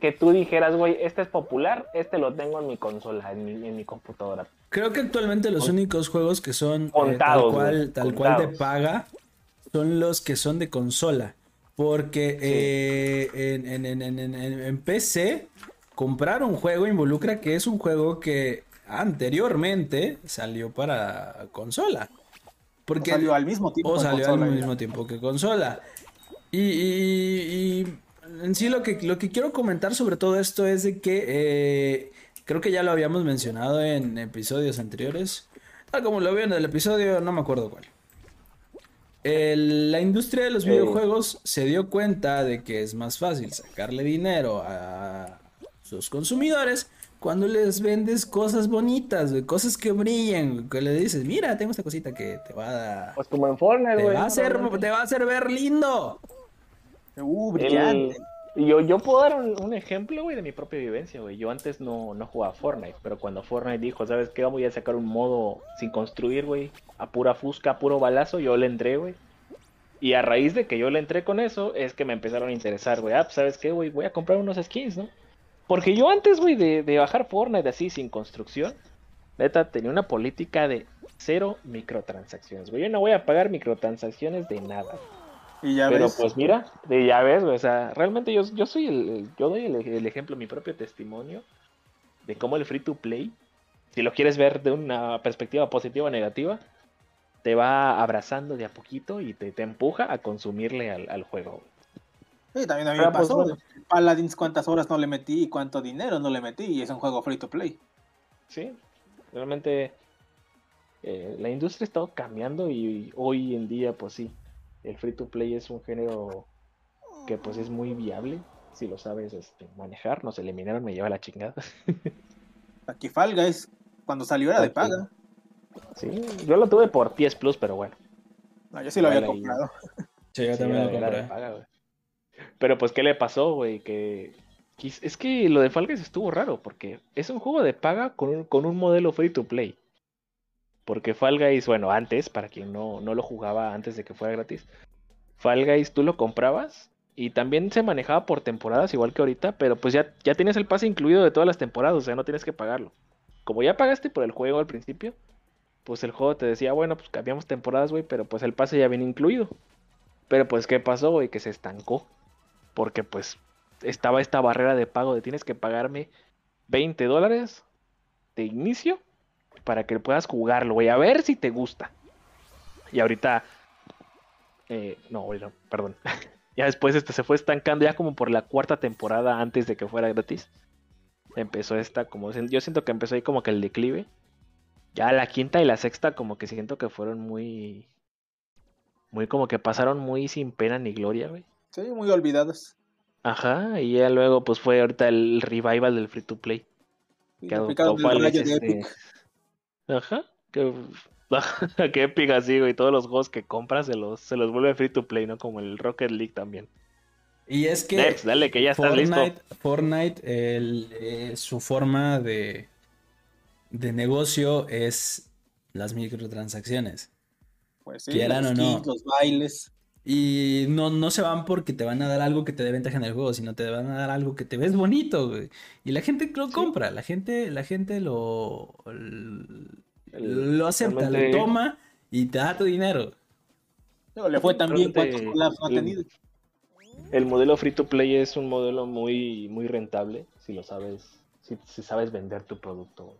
que tú dijeras, güey, este es popular, este lo tengo en mi consola, en mi, en mi computadora? Creo que actualmente los únicos juegos que son eh, tal Contados, cual, güey, tal cual de paga son los que son de consola. Porque eh, en- en- en- en- en PC, comprar un juego involucra que es un juego que anteriormente salió para consola. O Porque salió al mismo tiempo. o salió consola, al ya. mismo tiempo que consola. Y, y- y en sí lo que, lo que quiero comentar sobre todo esto es de que eh, creo que ya lo habíamos mencionado en episodios anteriores. Tal como lo vi en el episodio, no me acuerdo cuál. El- la industria de los Eh. videojuegos se dio cuenta de que es más fácil sacarle dinero a sus consumidores cuando les vendes cosas bonitas, güey, cosas que brillen, güey, que le dices, mira, tengo esta cosita que te va a, Pues como en Fortnite, te güey. va a hacer, te va a hacer ver lindo. Uh, El- brillante. Yo, yo puedo dar un, un ejemplo, güey, de mi propia vivencia, güey. Yo antes no, no jugaba Fortnite, pero cuando Fortnite dijo, ¿sabes qué? Vamos a sacar un modo sin construir, güey, a pura fusca, a puro balazo, yo le entré, güey. Y a raíz de que yo le entré con eso, es que me empezaron a interesar, güey. Ah, pues, ¿sabes qué, güey? Voy a comprar unos skins, ¿no? Porque yo antes, güey, de, de bajar Fortnite así, sin construcción, neta, tenía una política de cero microtransacciones, güey. Yo no voy a pagar microtransacciones de nada. Y ya Pero ves. pues mira, de- ya ves, güey, o sea, realmente yo, yo soy el, yo doy el, el ejemplo, mi propio testimonio de cómo el free to play si lo quieres ver de una perspectiva positiva o negativa, te va abrazando de a poquito y te, te empuja a consumirle al, al juego. Sí, también a mí Ah, me pues, pasó. bueno. Paladins cuántas horas no le metí y cuánto dinero no le metí y es un juego free to play. Sí, realmente eh, la industria ha estado cambiando y hoy en día, pues sí, el free to play es un género que pues es muy viable si lo sabes este, manejar. Nos eliminaron, me lleva la chingada. [LAUGHS] Aquí Fall Guys, cuando salió era de paga. Sí, yo lo tuve por PS Plus, pero bueno. No, yo sí lo había comprado. Sí, yo Sí, también era- lo era de compré. paga, güey. Pero pues, ¿qué le pasó, güey? Que es que lo de Fall Guys estuvo raro, porque es un juego de paga con un, con un modelo free to play. Porque Fall Guys, bueno, antes, para quien no, no lo jugaba antes de que fuera gratis, Fall Guys tú lo comprabas y también se manejaba por temporadas, igual que ahorita, pero pues ya, ya tienes el pase incluido de todas las temporadas, o sea, no tienes que pagarlo. Como ya pagaste por el juego al principio, pues el juego te decía, bueno, pues cambiamos temporadas, güey, pero pues el pase ya viene incluido. Pero pues, ¿qué pasó, güey? Que se estancó. Porque pues estaba esta barrera de pago de tienes que pagarme 20 dólares de inicio para que puedas jugarlo, güey. A ver si te gusta. Y ahorita... eh, no, no, perdón. [LAUGHS] ya después este se fue estancando ya como por la cuarta temporada antes de que fuera gratis. Empezó esta como... Yo siento que empezó ahí como que el declive. Ya la quinta y la sexta como que siento que fueron muy... Muy como que pasaron muy sin pena ni gloria, güey. Sí, muy olvidados. Ajá, y ya luego pues fue ahorita el revival del free to play. Que adoptó rayo de este, Epic. Ajá, que, [LAUGHS] que Epic así, güey, todos los juegos que compras se los, se los vuelve free to play, ¿no? Como el Rocket League también. Y es que Next, dale, que ya estás listo. Fortnite, Fortnite el, eh, su forma de, de negocio es las microtransacciones. Pues sí, quieran los o no. los bailes. Y no, no se van porque te van a dar algo que te dé ventaja en el juego, sino te van a dar algo que te ves bonito, güey. Y la gente lo compra, la gente, la gente lo, lo acepta, realmente- lo toma y te da tu dinero. Le fue Realmente, cuántos collabs no ha el- tenido. El modelo free to play es un modelo muy, muy rentable, si lo sabes, si, si sabes vender tu producto.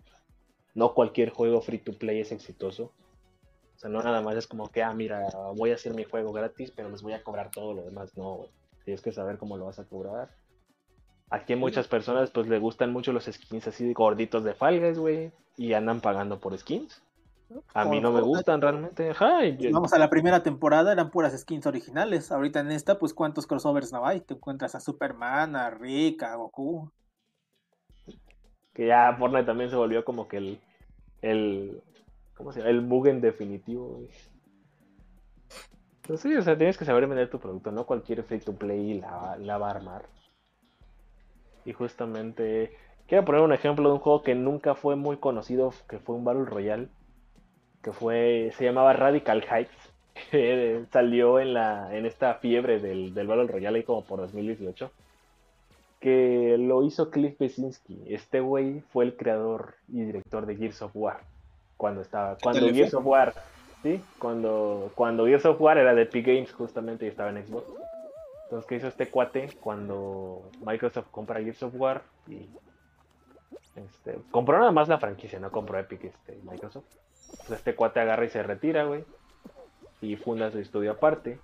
No cualquier juego free to play es exitoso. O sea, no nada más es como que, ah, mira, voy a hacer mi juego gratis, pero les voy a cobrar todo lo demás. No, güey. Tienes que saber cómo lo vas a cobrar. Aquí muchas personas pues le gustan mucho los skins así gorditos de falgas, güey, y andan pagando por skins. A mí no me gustan realmente. Ajá, y- Vamos a la primera temporada, eran puras skins originales. Ahorita en esta, pues cuántos crossovers no hay. Te encuentras a Superman, a Rick, a Goku. que ya Fortnite también se volvió como que el, el ¿cómo se llama? El Mugen definitivo, güey. Pues sí, o sea, tienes que saber vender tu producto, no cualquier free to play la, la va a armar. Y justamente, quiero poner un ejemplo de un juego que nunca fue muy conocido, que fue un Battle Royale, que fue, se llamaba Radical Heights, [LAUGHS] que salió en la, en esta fiebre del, del Battle Royale ahí como por 2018 que lo hizo Cliff Besinski. Este güey fue el creador y director de Gears of War. Cuando estaba. Cuando Gears of War. Sí, cuando, cuando Gears of War era de Epic Games justamente y estaba en Xbox. Entonces, ¿qué hizo este cuate cuando Microsoft compra Gears of War? Y este, compró nada más la franquicia, no compró Epic este, Microsoft. Pues este cuate agarra y se retira, güey. Y funda su estudio aparte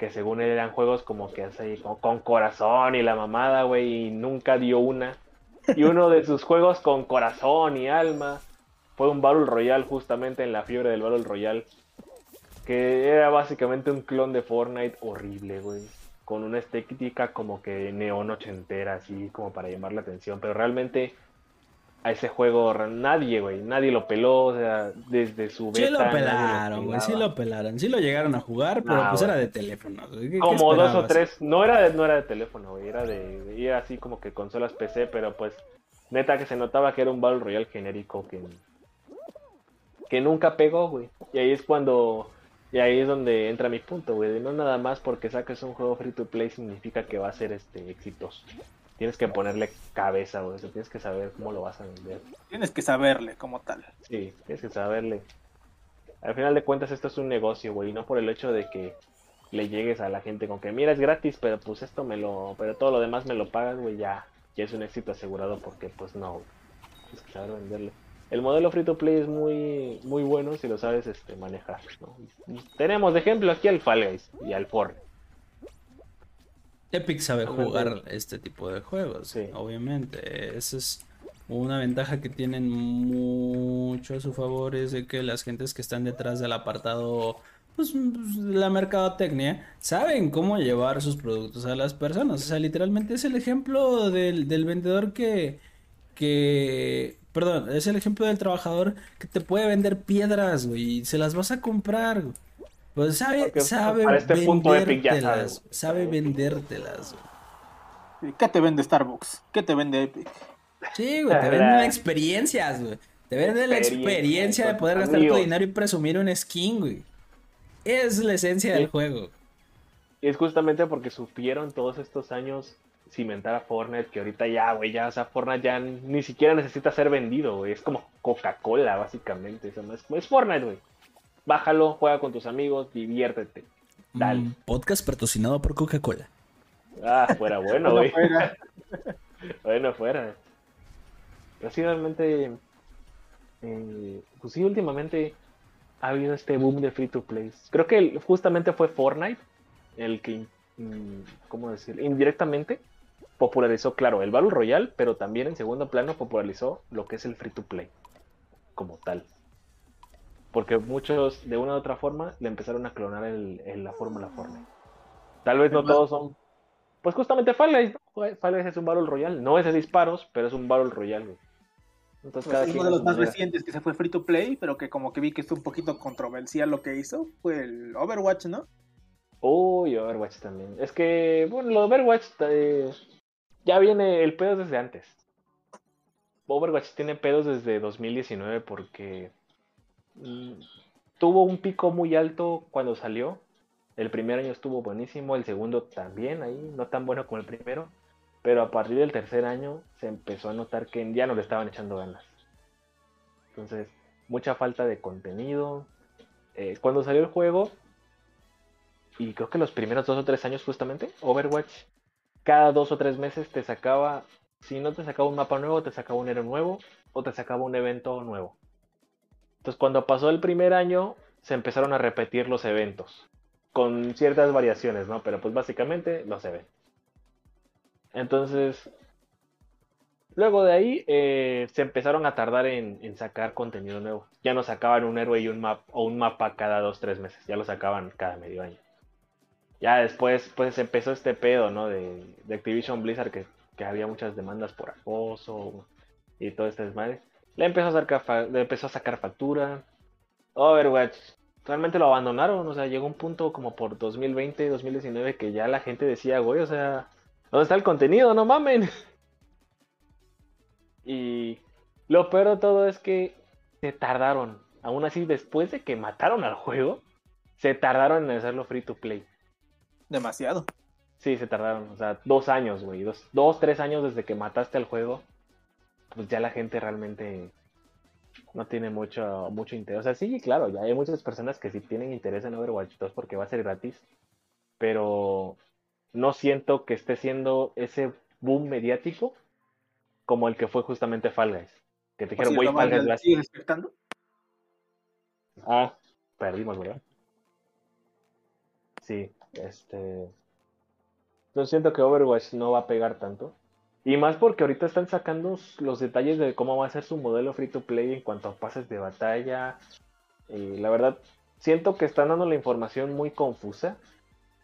que según él eran juegos como que así, como con corazón y la mamada, güey, y nunca dio una. Y uno de sus juegos con corazón y alma fue un Battle Royale justamente en la fiebre del Battle Royale, que era básicamente un clon de Fortnite horrible, güey, con una estética como que neón ochentera, así como para llamar la atención, pero realmente a ese juego nadie, güey, nadie lo peló, o sea, desde su beta. Sí lo pelaron, güey, sí lo pelaron. Sí lo llegaron a jugar, pero Nah, pues era de teléfono. güey. ¿Qué- qué como dos o tres, no era de, no era de teléfono, güey, era de, era así como que consolas PC, pero pues neta que se notaba que era un Battle Royale genérico que, que nunca pegó, güey. Y ahí es cuando, y ahí es donde entra mi punto, güey, no nada más porque saques un juego free to play significa que va a ser este exitoso. Tienes que ponerle cabeza, güey, o sea, tienes que saber cómo lo vas a vender. Tienes que saberle como tal. Sí, tienes que saberle. Al final de cuentas esto es un negocio, güey, no por el hecho de que le llegues a la gente con que mira es gratis, pero pues esto me lo, pero todo lo demás me lo pagas, güey, ya, ya es un éxito asegurado porque pues no, güey. tienes que saber venderle. El modelo free to play es muy, muy bueno si lo sabes este, manejar. ¿no? Tenemos de ejemplo aquí al Fall Guys y al Fortnite. Epic sabe jugar este tipo de juegos, Sí. obviamente. Esa es una ventaja que tienen mucho a su favor, es de que las gentes que están detrás del apartado, pues la mercadotecnia, saben cómo llevar sus productos a las personas. O sea, literalmente es el ejemplo del, del vendedor que, que, perdón, es el ejemplo del trabajador que te puede vender piedras, güey, y se las vas a comprar, güey. Pues sabe, Porque sabe para este punto Epic ya sabe, güey. sabe vendértelas, güey. ¿Qué te vende Starbucks? ¿Qué te vende Epic? Sí, güey, te venden [LAUGHS] experiencias, güey. Te venden la Experiencia, de poder gastar tu dinero y presumir un skin, güey. Es la esencia del juego. Y es justamente porque supieron todos estos años cimentar a Fortnite, que ahorita ya, güey, ya, o sea, Fortnite ya ni siquiera necesita ser vendido, güey. Es como Coca-Cola, básicamente. O sea, es, es Fortnite, güey. Bájalo, juega con tus amigos, diviértete. Dale. Mm, podcast patrocinado por Coca-Cola. Ah, fuera bueno, güey. fuera. [LAUGHS] Bueno, fuera. Pero sí, realmente. eh, pues sí, últimamente ha habido este boom de free to play. Creo que justamente fue Fortnite el que, mm, ¿cómo decir? Indirectamente popularizó, claro, el Battle Royale, pero también en segundo plano popularizó lo que es el free to play como tal. Porque muchos, de una u otra forma, le empezaron a clonar el, el- la fórmula Fortnite. Tal vez no todos son pues justamente Fall Guys, ¿no? Fall Guys es un Battle Royale. No es de disparos, pero es un Battle Royale, güey. Entonces Pues uno de los más manera. recientes que se fue free to play, pero que como que vi que es un poquito controversial lo que hizo, fue el Overwatch, ¿no? Uy, Overwatch también. Es que, bueno, lo de Overwatch eh, ya viene el pedo desde antes. Overwatch tiene pedos desde 2019 porque tuvo un pico muy alto cuando salió. El primer año estuvo buenísimo, el segundo también, ahí no tan bueno como el primero. Pero a partir del tercer año se empezó a notar que ya no le estaban echando ganas. Entonces, mucha falta de contenido. Eh, cuando salió el juego, y creo que los primeros dos o tres años justamente, Overwatch, cada dos o tres meses te sacaba, si no te sacaba un mapa nuevo, te sacaba un héroe nuevo o te sacaba un evento nuevo. Entonces cuando pasó el primer año, se empezaron a repetir los eventos, con ciertas variaciones, ¿no? Pero pues básicamente los eventos. Entonces, luego de ahí eh, se empezaron a tardar en, en sacar contenido nuevo. Ya no sacaban un héroe y un o un mapa cada dos, tres meses, ya lo sacaban cada medio año. Ya después, pues empezó este pedo, ¿no? De, Activision Blizzard, que, había muchas demandas por acoso y todo este desmadre. Le empezó a sacar, le empezó a sacar factura. Overwatch, realmente lo abandonaron, o sea, llegó un punto como por 2020, 2019 que ya la gente decía, güey, o sea, ¿dónde está el contenido? No mamen. Y lo peor de todo es que se tardaron, aún así después de que mataron al juego, se tardaron en hacerlo free to play. Demasiado. Sí, se tardaron, o sea, dos años, güey, dos, dos, tres años desde que mataste al juego, pues ya la gente realmente no tiene mucho, mucho interés. O sea, sí, claro, ya hay muchas personas que sí tienen interés en Overwatch 2 porque va a ser gratis, pero no siento que esté siendo ese boom mediático como el que fue justamente Fall Guys. Que te dijeron, güey, Fall Guys va a-. Ah, perdimos, ¿verdad? Sí, este. Yo siento que Overwatch no va a pegar tanto. Y más porque ahorita están sacando los detalles de cómo va a ser su modelo free to play en cuanto a pases de batalla. La verdad, siento que están dando la información muy confusa.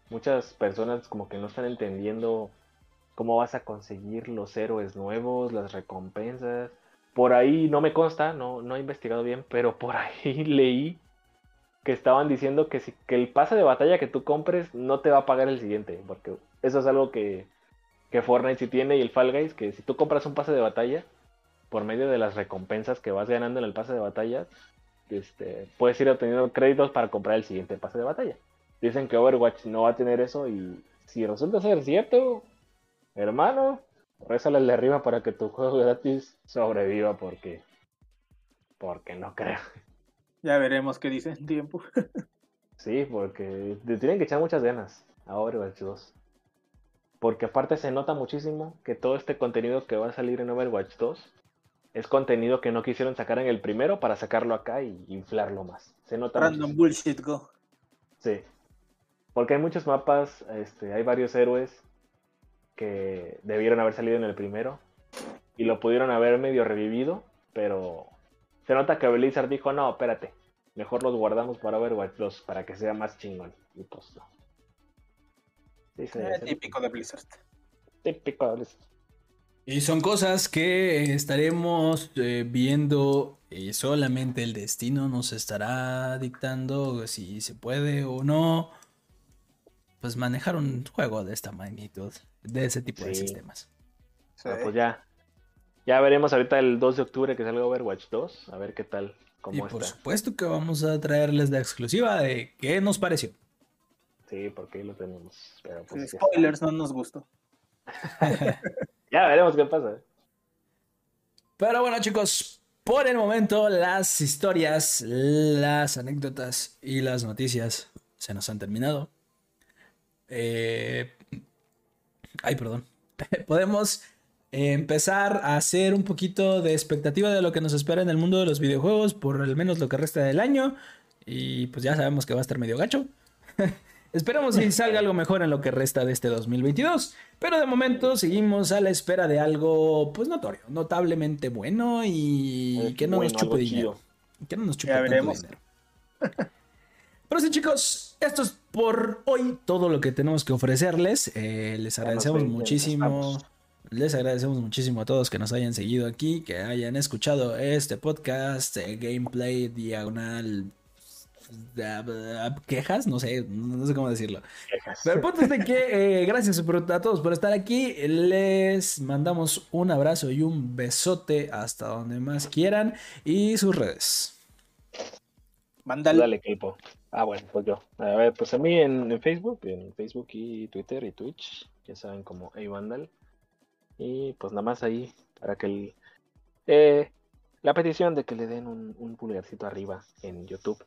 Muchas personas como que no están entendiendo cómo vas a conseguir los héroes nuevos, las recompensas. Por ahí no me consta, no, no he investigado bien, pero por ahí [LAUGHS] leí que estaban diciendo que, si, que el pase de batalla que tú compres no te va a pagar el siguiente, porque eso es algo que, que Fortnite sí tiene y el Fall Guys, que si tú compras un pase de batalla, por medio de las recompensas que vas ganando en el pase de batalla, este, puedes ir obteniendo créditos para comprar el siguiente pase de batalla. Dicen que Overwatch no va a tener eso y si resulta ser cierto, hermano, rézale de arriba para que tu juego gratis sobreviva porque porque no creo. Ya veremos qué dice en tiempo. [LAUGHS] Sí, porque le tienen que echar muchas ganas a Overwatch 2. Porque aparte se nota muchísimo que todo este contenido que va a salir en Overwatch 2 es contenido que no quisieron sacar en el primero para sacarlo acá y inflarlo más. Se nota Random bullshit, go. Sí. Porque hay muchos mapas, este, hay varios héroes que debieron haber salido en el primero y lo pudieron haber medio revivido, pero se nota que Blizzard dijo, no, espérate, mejor los guardamos para Overwatch 2 para que sea más chingón. Y pues no. Sí, Eh, típico de Blizzard. típico de Blizzard. Y son cosas que estaremos eh, viendo y solamente el destino nos estará dictando si se puede o no. Pues manejar un juego de esta magnitud, de ese tipo de sistemas. Sí. Ah, pues ya. Ya veremos ahorita el 2 de octubre que salga Overwatch 2, a ver qué tal, Y cómo por está. supuesto que vamos a traerles la exclusiva de qué nos pareció. Sí, porque ahí lo tenemos. Pero pues Spoilers, no nos gustó. [LAUGHS] Ya veremos qué pasa. Pero bueno, chicos, por el momento las historias, las anécdotas y las noticias se nos han terminado. Eh, Ay, perdón. [LAUGHS] Podemos empezar a hacer un poquito de expectativa de lo que nos espera en el mundo de los videojuegos por al menos lo que resta del año. Y pues ya sabemos que va a estar medio gacho. [LAUGHS] Esperamos que salga algo mejor en lo que resta de este 2022. Pero de momento seguimos a la espera de algo, pues notorio, notablemente bueno y Eh, que no bueno, nos chupe algo dinero. chido. Que no nos chupe Ya veremos. dinero. [LAUGHS] Pero sí, chicos, esto es por hoy todo lo que tenemos que ofrecerles. Eh, les Ya agradecemos ya muchísimo. estamos. Les agradecemos muchísimo a todos que nos hayan seguido aquí, que hayan escuchado este podcast, eh, gameplay diagonal. eh, quejas, no sé, no sé cómo decirlo. Pero el punto es de que eh, gracias a todos por estar aquí. Les mandamos un abrazo y un besote hasta donde más quieran y sus redes. Mándale. Dale, Kelpo. Ah, bueno, pues yo. A ver, pues a mí en, en Facebook, en Facebook y Twitter y Twitch, ya saben como Hey Vandal. Y pues nada más ahí para que el, eh, la petición de que le den un, un pulgarcito arriba en YouTube.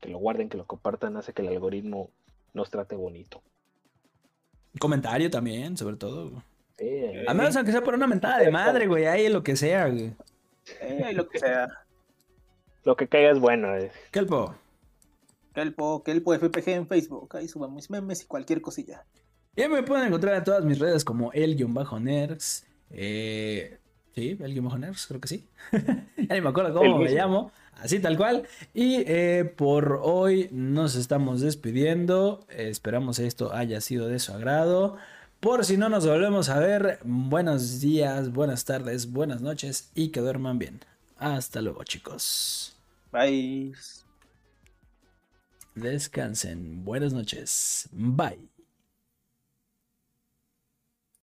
Que lo guarden, que lo compartan, hace que el algoritmo nos trate bonito. Comentario también, sobre todo. Sí, eh, A menos aunque sea por una mentada de madre, güey, ahí lo que sea, güey. Eh, lo que sea. lo que caiga es bueno. eh. Kelpo. Kelpo, Kelpo FPG en Facebook. Ahí suban mis memes y cualquier cosilla. Y me pueden encontrar en todas mis redes como el-nerds. Eh, sí, el-nerds, creo que sí. [LAUGHS] ya ni me acuerdo cómo me llamo. Así tal cual. Y eh, por hoy nos estamos despidiendo. Esperamos esto haya sido de su agrado. Por si no nos volvemos a ver, buenos días, buenas tardes, buenas noches y que duerman bien. Hasta luego, chicos. Bye. Descansen. Buenas noches. Bye.